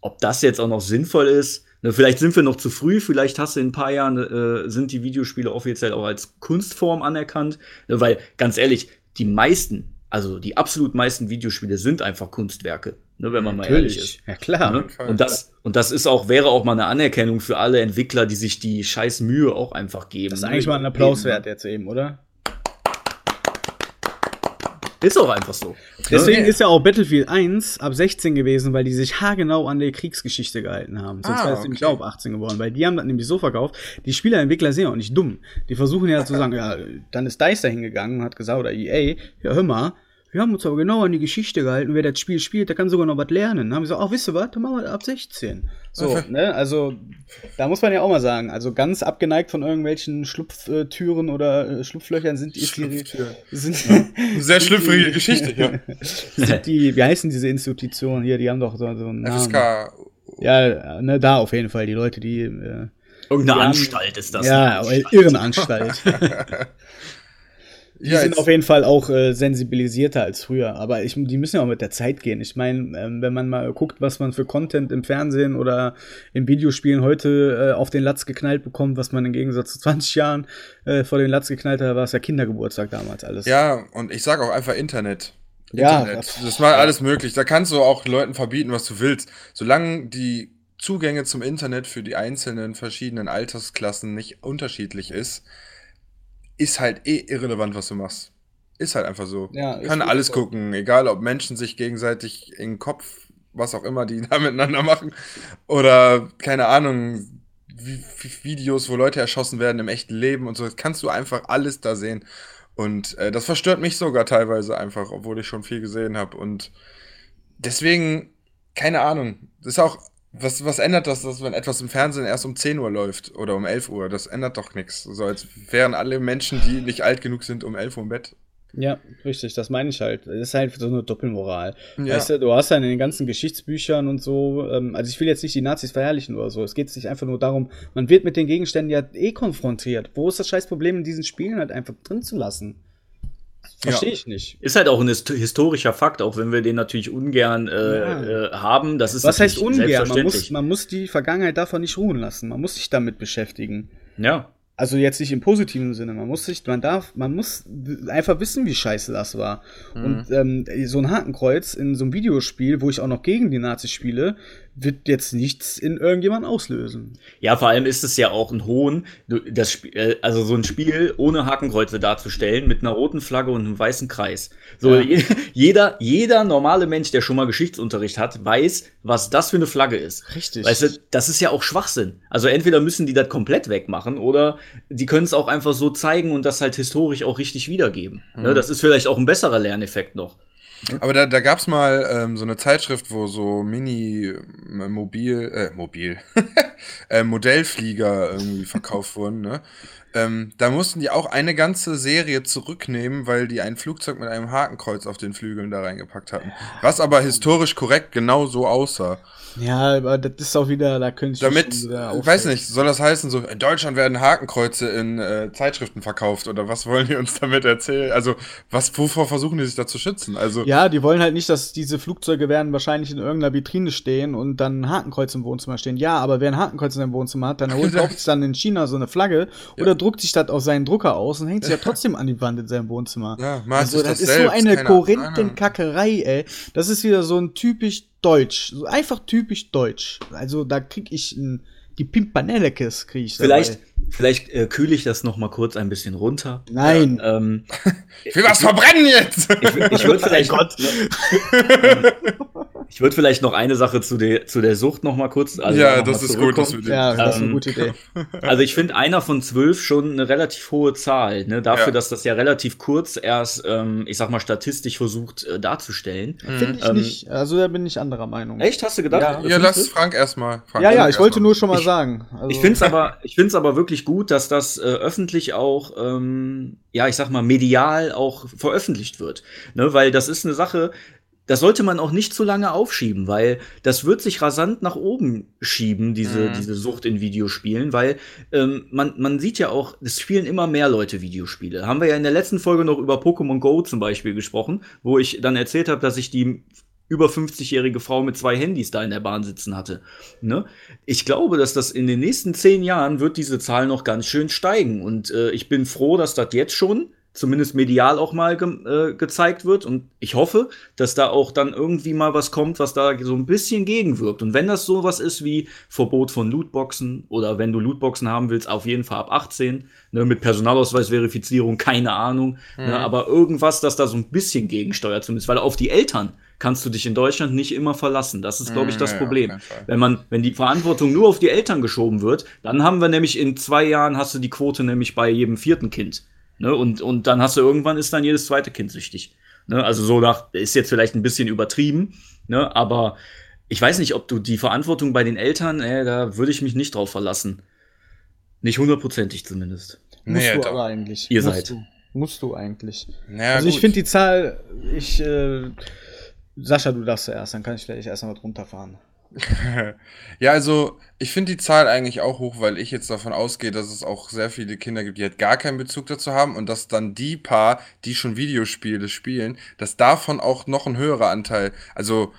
ob das jetzt auch noch sinnvoll ist, ne, vielleicht sind wir noch zu früh, vielleicht hast du in ein paar Jahren, äh, sind die Videospiele offiziell auch als Kunstform anerkannt, ne, weil ganz ehrlich, die meisten also die absolut meisten Videospiele sind einfach Kunstwerke, ne, wenn man mal Natürlich. ehrlich ist. Ja, klar. Ne? Und das, und das ist auch, wäre auch mal eine Anerkennung für alle Entwickler, die sich die scheiß Mühe auch einfach geben. Das ist ne? eigentlich mal ein Applaus wert jetzt eben, oder? Ist auch einfach so. Deswegen Ja. ist ja auch Battlefield 1 ab 16 gewesen, weil die sich haargenau an der Kriegsgeschichte gehalten haben. Sonst Ah, wäre es nämlich okay. auch ab 18 geworden, weil die haben das nämlich so verkauft. Die Spielerentwickler sind ja auch nicht dumm. Die versuchen ja zu *laughs* sagen, ja, dann ist DICE da hingegangen und hat gesagt, oder EA, ja, hör mal, wir haben uns aber genau an die Geschichte gehalten. Wer das Spiel spielt, der kann sogar noch was lernen. Dann haben sie gesagt, ach, wisst ihr was, dann machen wir ab 16. So, Okay. ne, also, da muss man ja auch mal sagen, also ganz abgeneigt von irgendwelchen Schlupftüren oder äh, Schlupflöchern sind die, Schlupftüren. sind, Sehr schlüpfrige Geschichte hier. *laughs* sind die, wie heißen diese Institutionen hier? Die haben doch so, so einen Namen. FSK. Ja, ne, da auf jeden Fall, die Leute, die, äh, Irgendeine Die haben- Anstalt ist das. ja, ne? Irrenanstalt. *laughs* Die Ja, sind auf jeden Fall auch äh, sensibilisierter als früher, aber ich, die müssen ja auch mit der Zeit gehen. Ich meine, ähm, wenn man mal guckt, was man für Content im Fernsehen oder in Videospielen heute äh, auf den Latz geknallt bekommt, was man im Gegensatz zu *laughs* 20 Jahren äh, vor den Latz geknallt hat, war es ja Kindergeburtstag damals alles. Ja, und ich sag auch einfach Internet. Ja, Internet. das- Das macht alles möglich. Da kannst du auch Leuten verbieten, was du willst. Solange die Zugänge zum Internet für die einzelnen verschiedenen Altersklassen nicht unterschiedlich ist, ist halt eh irrelevant, was du machst. Ist halt einfach so. Ja, Kann alles so. gucken, egal ob Menschen sich gegenseitig in den Kopf, was auch immer die *laughs* da miteinander machen, oder keine Ahnung, Vi- Vi- Videos, wo Leute erschossen werden im echten Leben und so. Das kannst du einfach alles da sehen. Und äh, das verstört mich sogar teilweise einfach, obwohl ich schon viel gesehen habe. Und deswegen, keine Ahnung. Das ist auch, was, was ändert das, dass wenn etwas im Fernsehen erst um 10 Uhr läuft oder um 11 Uhr? Das ändert doch nichts. So als wären alle Menschen, die nicht alt genug sind, um 11 Uhr im Bett. Ja, richtig, das meine ich halt. Das ist halt so eine Doppelmoral. Ja. Weißt du, du hast ja in den ganzen Geschichtsbüchern und so, ähm, also ich will jetzt nicht die Nazis verherrlichen oder so, es geht sich einfach nur darum, man wird mit den Gegenständen ja eh konfrontiert. Wo ist das scheiß Problem in diesen Spielen halt einfach drin zu lassen? Verstehe Ja. ich nicht. Ist halt auch ein hist- historischer Fakt, auch wenn wir den natürlich ungern äh, Ja. äh, haben. Das ist Was heißt ungern? Man muss, selbstverständlich. man muss die Vergangenheit davon nicht ruhen lassen. Man muss sich damit beschäftigen. ja. Also jetzt nicht im positiven Sinne. Man muss sich, man darf, man muss einfach wissen, wie scheiße das war. Und ähm, so ein Hakenkreuz in so einem Videospiel, wo ich auch noch gegen die Nazis spiele, wird jetzt nichts in irgendjemand auslösen. Ja, vor allem ist es ja auch ein Hohn, das Spiel, äh, also so ein Spiel ohne Hakenkreuze darzustellen, mit einer roten Flagge und einem weißen Kreis. So, Ja. je, *laughs* jeder, jeder normale Mensch, der schon mal Geschichtsunterricht hat, weiß, was das für eine Flagge ist. Richtig. Weißt du, das ist ja auch Schwachsinn. Also entweder müssen die das komplett wegmachen oder die können es auch einfach so zeigen und das halt historisch auch richtig wiedergeben. Ne, das ist vielleicht auch ein besserer Lerneffekt noch. Aber da, da gab es mal ähm, so eine Zeitschrift, wo so Mini-Mobil, äh, Mobil, *laughs* äh, Modellflieger irgendwie verkauft wurden, ne? Ähm, da mussten die auch eine ganze Serie zurücknehmen, weil die ein Flugzeug mit einem Hakenkreuz auf den Flügeln da reingepackt hatten. Was aber historisch korrekt genau so aussah. Ja, aber das ist auch wieder, da könnte ich Damit, ich weiß nicht, soll das heißen, so in Deutschland werden Hakenkreuze in äh, Zeitschriften verkauft oder was wollen die uns damit erzählen? Also, was, wovor versuchen die sich da zu schützen? Also, Ja, die wollen halt nicht, dass diese Flugzeuge werden wahrscheinlich in irgendeiner Vitrine stehen und dann ein Hakenkreuz im Wohnzimmer stehen. Ja, aber wer ein Hakenkreuz in seinem Wohnzimmer hat, dann holt *laughs* er sich dann in China so eine Flagge oder druckt sich das auf seinen Drucker aus und hängt sich ja *laughs* trotzdem an die Wand in seinem Wohnzimmer. Ja, also das, das ist so selbst, eine keine Korinthenkackerei, ey. Das ist wieder so ein typisch Deutsch. So einfach typisch Deutsch. Also da krieg ich ein, die Pimpanellekes krieg ich Vielleicht, dabei. vielleicht äh, kühle ich das noch mal kurz ein bisschen runter. Nein. Ähm, *laughs* ich will was verbrennen jetzt! ich ich würde *laughs* vielleicht, Gott. *laughs* ich würde vielleicht noch eine Sache zu der, zu der Sucht noch mal kurz. Also ja, noch mal das ist gut, dass wir zurückkommen. den. Ja, das ist eine Ähm, gute Idee. *laughs* Also ich finde einer von zwölf schon eine relativ hohe Zahl, ne? Dafür, Ja. dass das ja relativ kurz erst, ähm, ich sag mal, statistisch versucht äh, darzustellen. Finde ich Ähm, nicht. Also da bin ich anderer Meinung. Echt? Hast du gedacht? Ja. Ja, lass du? Frank erstmal. Ja, ja, ich wollte nur schon mal Ich- sagen. Also, Ich finde es aber, ich find's aber wirklich gut, dass das äh, öffentlich auch, ähm, ja, ich sag mal, medial auch veröffentlicht wird. Ne? Weil das ist eine Sache, das sollte man auch nicht zu lange aufschieben, weil das wird sich rasant nach oben schieben, diese, Mhm. diese Sucht in Videospielen, weil ähm, man, man sieht ja auch, es spielen immer mehr Leute Videospiele. Haben wir ja in der letzten Folge noch über Pokémon Go zum Beispiel gesprochen, wo ich dann erzählt habe, dass ich die über 50-jährige Frau mit zwei Handys da in der Bahn sitzen hatte. Ne? Ich glaube, dass das in den nächsten zehn Jahren wird diese Zahl noch ganz schön steigen. Und äh, ich bin froh, dass das jetzt schon zumindest medial auch mal ge äh, gezeigt wird. Und ich hoffe, dass da auch dann irgendwie mal was kommt, was da so ein bisschen gegenwirkt. Und wenn das sowas ist wie Verbot von Lootboxen oder wenn du Lootboxen haben willst, auf jeden Fall ab 18, ne, mit Personalausweisverifizierung, keine Ahnung. Ne, mhm. Ne, aber irgendwas, das da so ein bisschen gegensteuert, zumindest, weil auf die Eltern kannst du dich in Deutschland nicht immer verlassen. Das ist, glaube ich, das ja, Problem. Wenn man, wenn die Verantwortung nur auf die Eltern geschoben wird, dann haben wir nämlich in zwei Jahren hast du die Quote nämlich bei jedem vierten Kind. Ne? Und, und dann hast du irgendwann ist dann jedes zweite Kind süchtig. Ne? Also so nach, ist jetzt vielleicht ein bisschen übertrieben, ne? aber ich weiß nicht, ob du die Verantwortung bei den Eltern, äh, da würde ich mich nicht drauf verlassen. Nicht hundertprozentig zumindest. Musst nee, du aber eigentlich. Ihr musst seid. Du, musst du eigentlich. Naja, also ich finde die Zahl, ich, äh, Sascha, du darfst zuerst, dann kann ich vielleicht erst mal drunter fahren. *laughs* ja, also ich finde die Zahl eigentlich auch hoch, weil ich jetzt davon ausgehe, dass es auch sehr viele Kinder gibt, die halt gar keinen Bezug dazu haben und dass dann die paar, die schon Videospiele spielen, dass davon auch noch ein höherer Anteil, also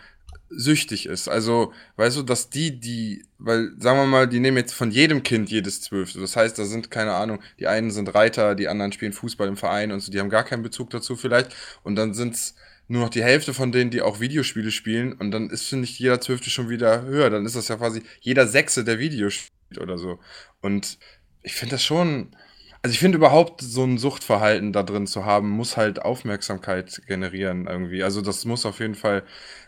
süchtig ist. Also, weißt du, dass die, die, weil, sagen wir mal, die nehmen jetzt von jedem Kind jedes Zwölfte. Das heißt, da sind, keine Ahnung, die einen sind Reiter, die anderen spielen Fußball im Verein und so, die haben gar keinen Bezug dazu vielleicht. Und dann sind's nur noch die Hälfte von denen, die auch Videospiele spielen. Und dann ist, finde ich, jeder Zwölfte schon wieder höher. Dann ist das ja quasi jeder Sechste, der Videos spielt oder so. Und ich finde das schon. Also ich finde überhaupt so ein Suchtverhalten da drin zu haben, muss halt Aufmerksamkeit generieren irgendwie. Also das muss auf jeden Fall,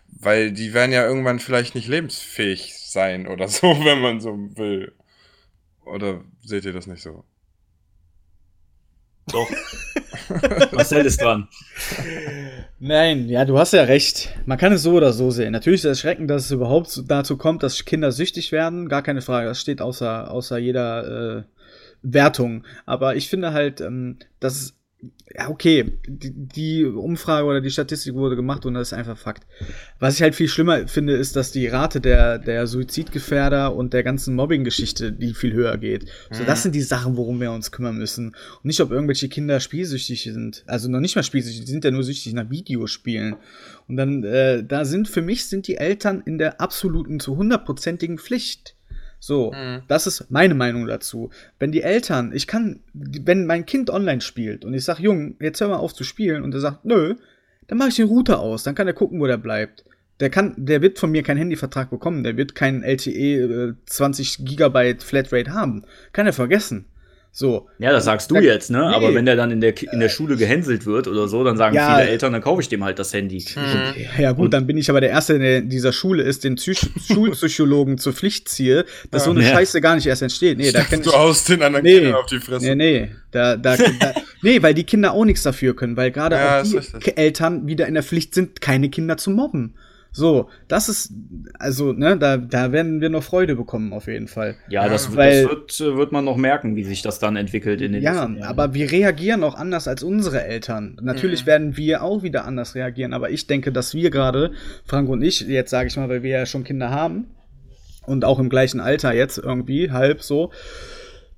weil die werden ja irgendwann vielleicht nicht lebensfähig sein oder *laughs* so, wenn man so will. Oder seht ihr das nicht so? Doch. *laughs* *laughs* Marcel ist dran. Nein, ja, du hast ja recht. Man kann es so oder so sehen. Natürlich ist es erschreckend, dass es überhaupt dazu kommt, dass Kinder süchtig werden. Gar keine Frage. Das steht außer, außer jeder äh, Wertung. Aber ich finde halt, ähm, dass es ja, okay, die, die, Umfrage oder die Statistik wurde gemacht und das ist einfach Fakt. Was ich halt viel schlimmer finde, ist, dass die Rate der, der Suizidgefährder und der ganzen Mobbing-Geschichte, die viel höher geht. Mhm. So, das mhm. sind die Sachen, worum wir uns kümmern müssen. Und nicht, ob irgendwelche Kinder spielsüchtig sind. Also noch nicht mal spielsüchtig, die sind ja nur süchtig nach Videospielen. Und dann, äh, da sind für mich sind die Eltern in der absoluten, zu hundertprozentigen Pflicht so, mhm. das ist meine Meinung dazu. Wenn die Eltern, ich kann, wenn mein Kind online spielt und ich sag, Jung, jetzt hör mal auf zu spielen und er sagt, nö, dann mache ich den Router aus, dann kann er gucken, wo der bleibt. Der kann, der wird von mir keinen Handyvertrag bekommen, der wird keinen LTE äh, 20 Gigabyte Flatrate haben. Kann er vergessen. So. Ja, das sagst du da, jetzt, ne? Nee. Aber wenn der dann in der, in der Schule gehänselt wird oder so, dann sagen ja, viele Eltern, dann kaufe ich dem halt das Handy. Mhm. Ja, gut, dann bin ich aber der Erste, der in dieser Schule ist, den Psych *laughs* Schulpsychologen zur Pflicht ziehe, dass ja. so eine ja. Scheiße gar nicht erst entsteht. Nee, da kenn du aus den anderen nee, Kindern auf die Fresse. Nee, nee. Da, da, da, *laughs* nee, weil die Kinder auch nichts dafür können, weil gerade auch die Eltern wieder in der Pflicht sind, keine Kinder zu mobben. So, das ist, also, ne, da, da werden wir noch Freude bekommen, auf jeden Fall. Ja, das, Weil, das wird, wird man noch merken, wie sich das dann entwickelt in den Ja, aber wir reagieren auch anders als unsere Eltern. Natürlich mhm. werden wir auch wieder anders reagieren, aber ich denke, dass wir gerade, Frank und ich, jetzt sage ich mal, weil wir ja schon Kinder haben und auch im gleichen Alter jetzt irgendwie, halb so,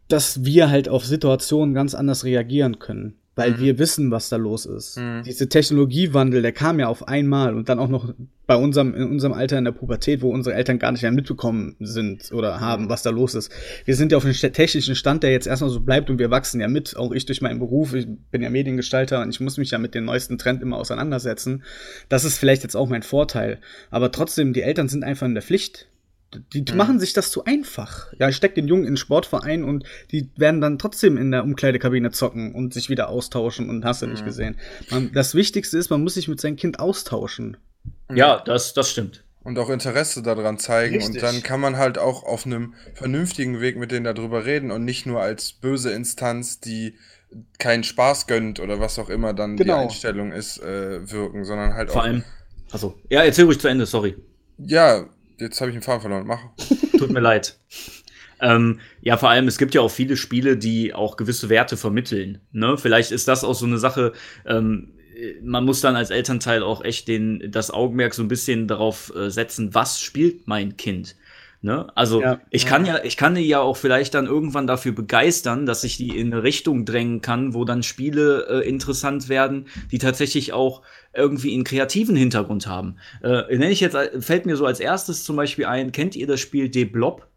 dass wir halt auf Situationen ganz anders reagieren können weil mhm. wir wissen, was da los ist. Mhm. Diese Technologiewandel, der kam ja auf einmal und dann auch noch bei unserem, in unserem Alter in der Pubertät, wo unsere Eltern gar nicht mehr mitbekommen sind oder haben, mhm. was da los ist. Wir sind ja auf einem technischen Stand, der jetzt erstmal so bleibt und wir wachsen ja mit, auch ich durch meinen Beruf. Ich bin ja Mediengestalter und ich muss mich ja mit den neuesten Trend immer auseinandersetzen. Das ist vielleicht jetzt auch mein Vorteil. Aber trotzdem, die Eltern sind einfach in der Pflicht. Die mhm. machen sich das zu einfach. Ja, ich steck den Jungen in den Sportverein und die werden dann trotzdem in der Umkleidekabine zocken und sich wieder austauschen und hast du mhm. nicht gesehen. Man, das Wichtigste ist, man muss sich mit seinem Kind austauschen. Mhm. Ja, das, das stimmt. Und auch Interesse daran zeigen. Richtig. Und dann kann man halt auch auf einem vernünftigen Weg mit denen darüber reden und nicht nur als böse Instanz, die keinen Spaß gönnt oder was auch immer dann genau. die Einstellung ist, äh, wirken, sondern halt Vor auch. Vor allem. Also, ja, erzähl ruhig zu Ende, sorry. Ja, Jetzt habe ich den Faden verloren. Mach. *laughs* Tut mir leid. Ähm, ja, vor allem, es gibt ja auch viele Spiele, die auch gewisse Werte vermitteln. Ne? Vielleicht ist das auch so eine Sache, ähm, man muss dann als Elternteil auch echt den, das Augenmerk so ein bisschen darauf äh, setzen, was spielt mein Kind. Ne? Also ja. ich kann ja, ich kann die ja auch vielleicht dann irgendwann dafür begeistern, dass ich die in eine Richtung drängen kann, wo dann Spiele äh, interessant werden, die tatsächlich auch irgendwie einen kreativen Hintergrund haben. Äh, nenne ich jetzt, fällt mir so als erstes zum Beispiel ein, kennt ihr das Spiel De Blob?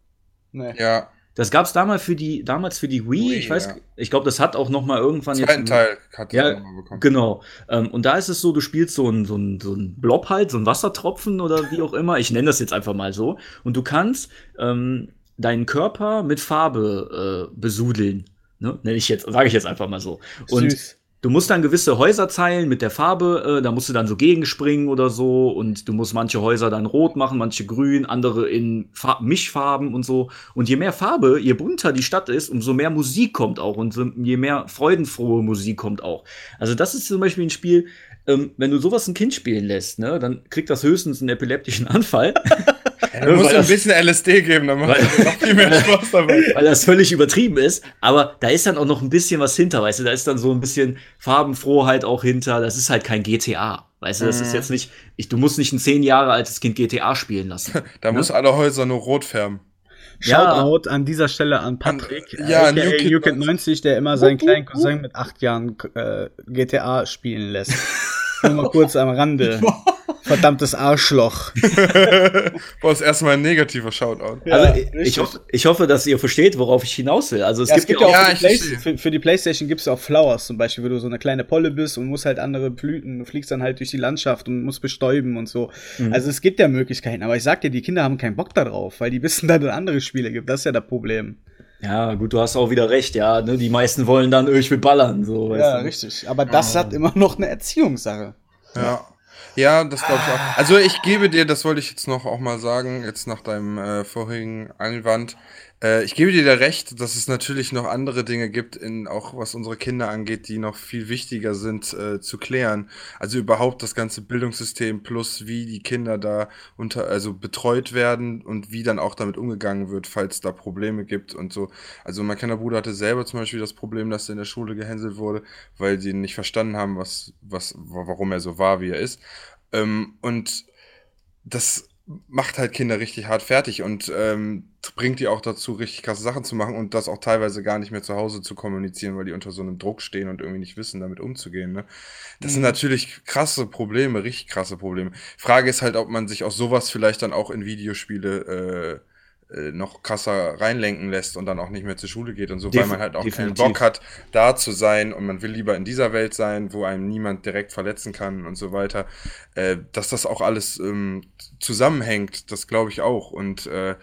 Nee. Ja. Das gab es damals für die, damals für die Wii. Wii ich weiß, ja. ich glaube, das hat auch noch mal irgendwann Zweiten jetzt. Teil hat ja, bekommen. Genau. Ähm, und da ist es so, du spielst so ein, so ein, so ein Blob halt, so ein Wassertropfen oder wie auch immer. Ich nenne das jetzt einfach mal so. Und du kannst ähm, deinen Körper mit Farbe äh, besudeln. Ne? Nenne ich jetzt, sage ich jetzt einfach mal so. Und Süß. Du musst dann gewisse Häuser zeilen mit der Farbe, äh, da musst du dann so gegenspringen oder so und du musst manche Häuser dann rot machen, manche grün, andere in Fa Mischfarben und so. Und je mehr Farbe, je bunter die Stadt ist, umso mehr Musik kommt auch und je mehr freudenfrohe Musik kommt auch. Also das ist zum Beispiel ein Spiel, ähm, wenn du sowas ein Kind spielen lässt, ne, dann kriegt das höchstens einen epileptischen Anfall. *laughs* Ja, du musst ein bisschen LSD geben, dann macht es noch viel mehr Spaß dabei. *laughs* Weil das völlig übertrieben ist, aber da ist dann auch noch ein bisschen was hinter, weißt du, da ist dann so ein bisschen Farbenfroheit auch hinter, das ist halt kein GTA. Weißt du, das ist mhm. jetzt nicht, ich, du musst nicht ein zehn Jahre altes Kind GTA spielen lassen. *laughs* da ne? muss alle Häuser nur rot färben. Shoutout ja. an dieser Stelle an Patrick, an, ja, äh, New Kid 90, der immer seinen kleinen Cousin mit acht Jahren äh, GTA spielen lässt. *laughs* Nur mal kurz am Rande. *laughs* Verdammtes Arschloch. *laughs* Boah, das erste Mal ein negativer Shoutout. Ja, also ich, ich, hoffe, ich hoffe, dass ihr versteht, worauf ich hinaus will. Also es, ja, gibt, es gibt, ja auch ja, für, die für, für, die Playstation gibt es ja auch Flowers zum Beispiel, wo du so eine kleine Polle bist und musst halt andere Blüten, du fliegst dann halt durch die Landschaft und musst bestäuben und so. Mhm. Also es gibt ja Möglichkeiten, aber ich sag dir, die Kinder haben keinen Bock darauf, weil die wissen, dass es andere Spiele gibt. Das ist ja das Problem. Ja, gut, du hast auch wieder recht, ja. Ne? Die meisten wollen dann, ich will ballern. So, ja, du? richtig. Aber das hat immer noch eine Erziehungssache. Ja. Ja, das glaube ich auch. Also ich gebe dir, das wollte ich jetzt noch auch mal sagen, jetzt nach deinem äh, vorherigen Einwand, äh, ich gebe dir da recht, dass es natürlich noch andere Dinge gibt, in, auch was unsere Kinder angeht, die noch viel wichtiger sind äh, zu klären. Also überhaupt das ganze Bildungssystem plus wie die Kinder da unter, also betreut werden und wie dann auch damit umgegangen wird, falls da Probleme gibt und so. Also mein kleiner Bruder hatte selber zum Beispiel das Problem, dass er in der Schule gehänselt wurde, weil sie nicht verstanden haben, was, was, warum er so war, wie er ist. Ähm, und das macht halt Kinder richtig hart fertig und ähm, bringt die auch dazu, richtig krasse Sachen zu machen und das auch teilweise gar nicht mehr zu Hause zu kommunizieren, weil die unter so einem Druck stehen und irgendwie nicht wissen, damit umzugehen. Ne? Das mhm. sind natürlich krasse Probleme, richtig krasse Probleme. Frage ist halt, ob man sich aus sowas vielleicht dann auch in Videospiele äh, noch krasser reinlenken lässt und dann auch nicht mehr zur Schule geht und so, Def weil man halt auch definitiv. keinen Bock hat, da zu sein und man will lieber in dieser Welt sein, wo einem niemand direkt verletzen kann und so weiter. Äh, dass das auch alles ähm, zusammenhängt, das glaube ich auch. Und äh,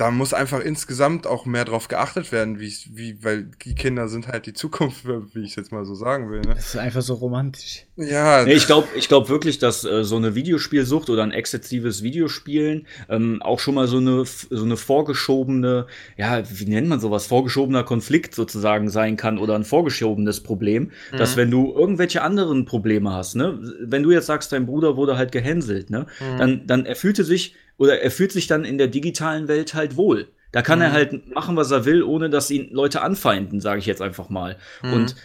da muss einfach insgesamt auch mehr drauf geachtet werden, wie, wie, weil die Kinder sind halt die Zukunft, *laughs* wie ich es jetzt mal so sagen will. Ne? Das ist einfach so romantisch. Ja. Nee, ich glaube ich glaub wirklich, dass äh, so eine Videospielsucht oder ein exzessives Videospielen ähm, auch schon mal so eine, so eine vorgeschobene, ja, wie nennt man sowas, vorgeschobener Konflikt sozusagen sein kann oder ein vorgeschobenes Problem, mhm. dass wenn du irgendwelche anderen Probleme hast, ne, wenn du jetzt sagst, dein Bruder wurde halt gehänselt, ne, mhm. dann, dann er fühlte sich oder er fühlt sich dann in der digitalen Welt halt wohl. Da kann mhm. er halt machen, was er will, ohne dass ihn Leute anfeinden, sage ich jetzt einfach mal. Mhm. Und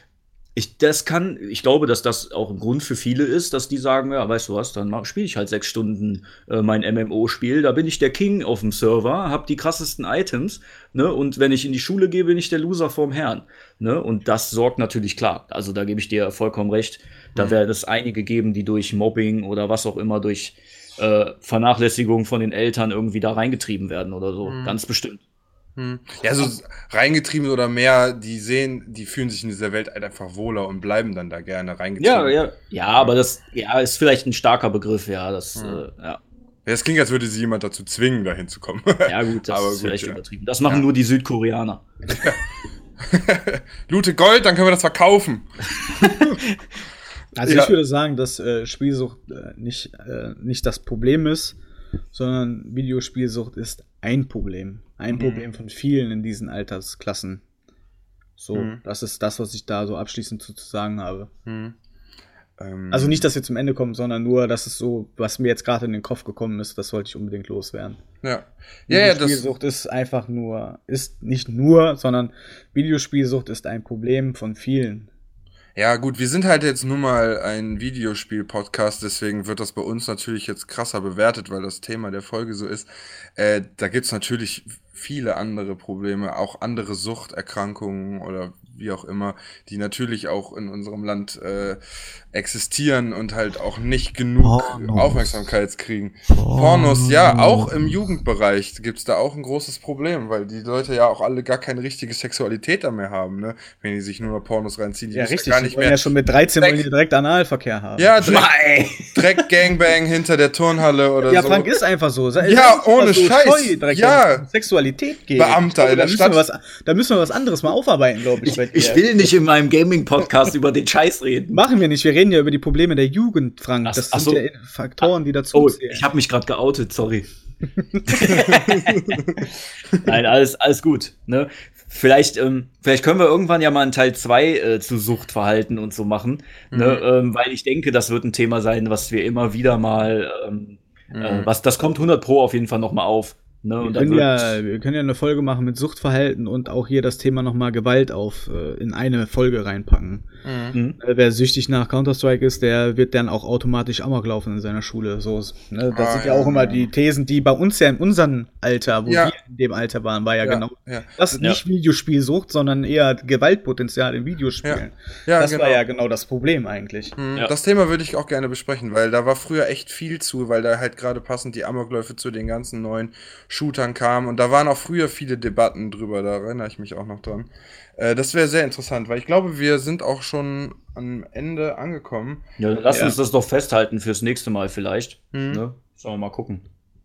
ich, das kann, ich glaube, dass das auch ein Grund für viele ist, dass die sagen, ja, weißt du was, dann spiele ich halt sechs Stunden äh, mein MMO-Spiel, da bin ich der King auf dem Server, hab die krassesten Items, ne, und wenn ich in die Schule gehe, bin ich der Loser vorm Herrn, ne, und das sorgt natürlich klar, also da gebe ich dir vollkommen recht, da mhm. werde es einige geben, die durch Mobbing oder was auch immer, durch äh, Vernachlässigung von den Eltern irgendwie da reingetrieben werden oder so. Mhm. Ganz bestimmt. Hm. Ja, so reingetrieben oder mehr, die sehen, die fühlen sich in dieser Welt halt einfach wohler und bleiben dann da gerne reingetrieben. Ja, ja. Ja, aber das ja, ist vielleicht ein starker Begriff, ja. Das, hm. äh, ja. Ja, es klingt, als würde sie jemand dazu zwingen, dahin zu kommen. *laughs* Ja, gut, das aber ist gut, vielleicht ja. übertrieben. Das machen ja. nur die Südkoreaner. *laughs* Lute Gold, dann können wir das verkaufen. *laughs* Also ja. ich würde sagen, dass äh, Spielsucht äh, nicht, äh, nicht das Problem ist, sondern Videospielsucht ist ein Problem. Ein mhm. Problem von vielen in diesen Altersklassen. So, mhm. das ist das, was ich da so abschließend zu, zu sagen habe. Mhm. Ähm, also nicht, dass wir zum Ende kommen, sondern nur, dass es so, was mir jetzt gerade in den Kopf gekommen ist, das wollte ich unbedingt loswerden. Ja. Ja, ja, Videospielsucht ist einfach nur, ist nicht nur, sondern Videospielsucht ist ein Problem von vielen. Ja, gut, wir sind halt jetzt nun mal ein Videospiel-Podcast, deswegen wird das bei uns natürlich jetzt krasser bewertet, weil das Thema der Folge so ist. Äh, da gibt's natürlich viele andere Probleme, auch andere Suchterkrankungen oder wie auch immer, die natürlich auch in unserem Land äh, existieren und halt auch nicht genug Pornos. Aufmerksamkeit kriegen. Pornos. Pornos, ja, auch im Jugendbereich gibt's da auch ein großes Problem, weil die Leute ja auch alle gar keine richtige Sexualität da mehr haben, ne? Wenn die sich nur noch Pornos reinziehen. Die ja, richtig. Ja gar nicht mehr ja schon mit 13 wollen die direkt Analverkehr haben. Ja, Dreck, Dreck Gangbang hinter der Turnhalle oder ja, so. Ja, Frank ist einfach so. Es ja, ohne so Scheiß. Scheu, ja. Sexualität geht. Beamter in der Stadt. Was, da müssen wir was anderes mal aufarbeiten, glaube ich. Ich, ich will nicht in meinem Gaming-Podcast über den Scheiß reden. Machen wir nicht. Wir reden ja über die Probleme der Jugend, Frank. Das ach, sind so. ja Faktoren, die dazu oh, zählen. Ich habe mich gerade geoutet, sorry. *laughs* Nein, alles, alles gut. Ne? Vielleicht, ähm, vielleicht können wir irgendwann ja mal einen Teil 2 äh, zu Suchtverhalten und so machen. Ne? Mhm. Ne? Ähm, weil ich denke, das wird ein Thema sein, was wir immer wieder mal, ähm, äh, mhm. äh, was, das kommt 100 Pro auf jeden Fall noch mal auf. Ne, wir, können ja, wir können ja eine Folge machen mit Suchtverhalten und auch hier das Thema nochmal Gewalt auf äh, in eine Folge reinpacken. Mhm. Äh, wer süchtig nach Counter-Strike ist, der wird dann auch automatisch Amok laufen in seiner Schule. So, ne? Das ah, sind ja, ja, auch immer die Thesen, die bei uns ja in unserem Alter, wo ja. wir in dem Alter waren, war ja, ja genau. Das ist nicht Videospielsucht, sondern eher Gewaltpotenzial in Videospielen. Ja. das genau. war ja genau das Problem eigentlich. Mhm. Das Thema würde ich auch gerne besprechen, weil da war früher echt viel zu, weil da halt gerade passend die Amokläufe zu den ganzen neuen Shootern kamen. Und da waren auch früher viele Debatten drüber, da erinnere ich mich auch noch dran. Äh, das wäre sehr interessant, weil ich glaube, wir sind auch schon am Ende angekommen. Ja, lass ja. uns das doch festhalten fürs nächste Mal vielleicht. Mhm. Ne? Sollen wir mal gucken.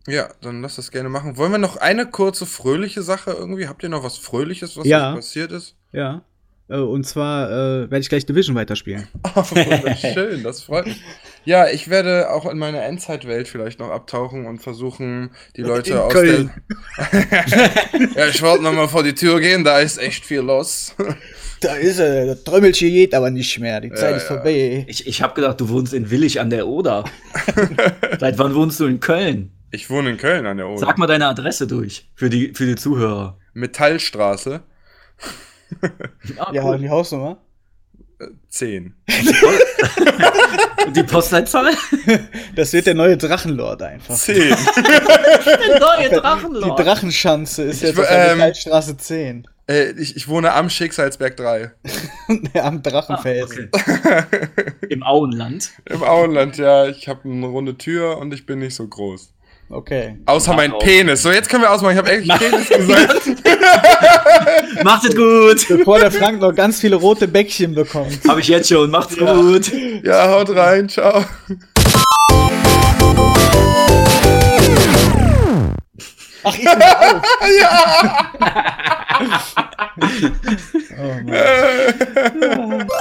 Ja, dann lass das gerne machen. Wollen wir noch eine kurze fröhliche Sache irgendwie? Habt ihr noch was Fröhliches, was ja. passiert ist? Ja. Äh, und zwar äh, werde ich gleich Division weiterspielen. *laughs* Oh, schön, das freut mich. Ja, ich werde auch in meine Endzeitwelt vielleicht noch abtauchen und versuchen, die Leute in aus Köln. der. *laughs* ja, ich wollte nochmal vor die Tür gehen, da ist echt viel los. Da ist er, der Trümmelchen geht aber nicht mehr, die Zeit ja, ist ja. vorbei. Ich, ich habe gedacht, du wohnst in Willig an der Oder. *laughs* Seit wann wohnst du in Köln? Ich wohne in Köln an der Oder. Sag mal deine Adresse durch, für die, für die Zuhörer. Metallstraße. Ah, ja, cool. die Hausnummer? 10. Und *laughs* die Postleitzahl? *laughs* Das wird der neue Drachenlord einfach. 10. *laughs* der neue Drachenlord. Die Drachenschanze ist jetzt ich, auf der ähm, 10. Äh, ich, ich, wohne am Schicksalsberg 3. am Drachenfelsen. Ah, okay. Im Auenland? Im Auenland, ja. Ich habe eine runde Tür und ich bin nicht so groß. Okay. Außer mein Penis. So, jetzt können wir ausmachen. Ich habe echt Penis gesagt. *laughs* Macht es gut. Bevor der Frank noch ganz viele rote Bäckchen bekommt. Habe ich jetzt schon. Macht's ja. gut. Ja, haut rein. Ciao. Ach, ich bin auch. *laughs* ja. oh Mann. *laughs*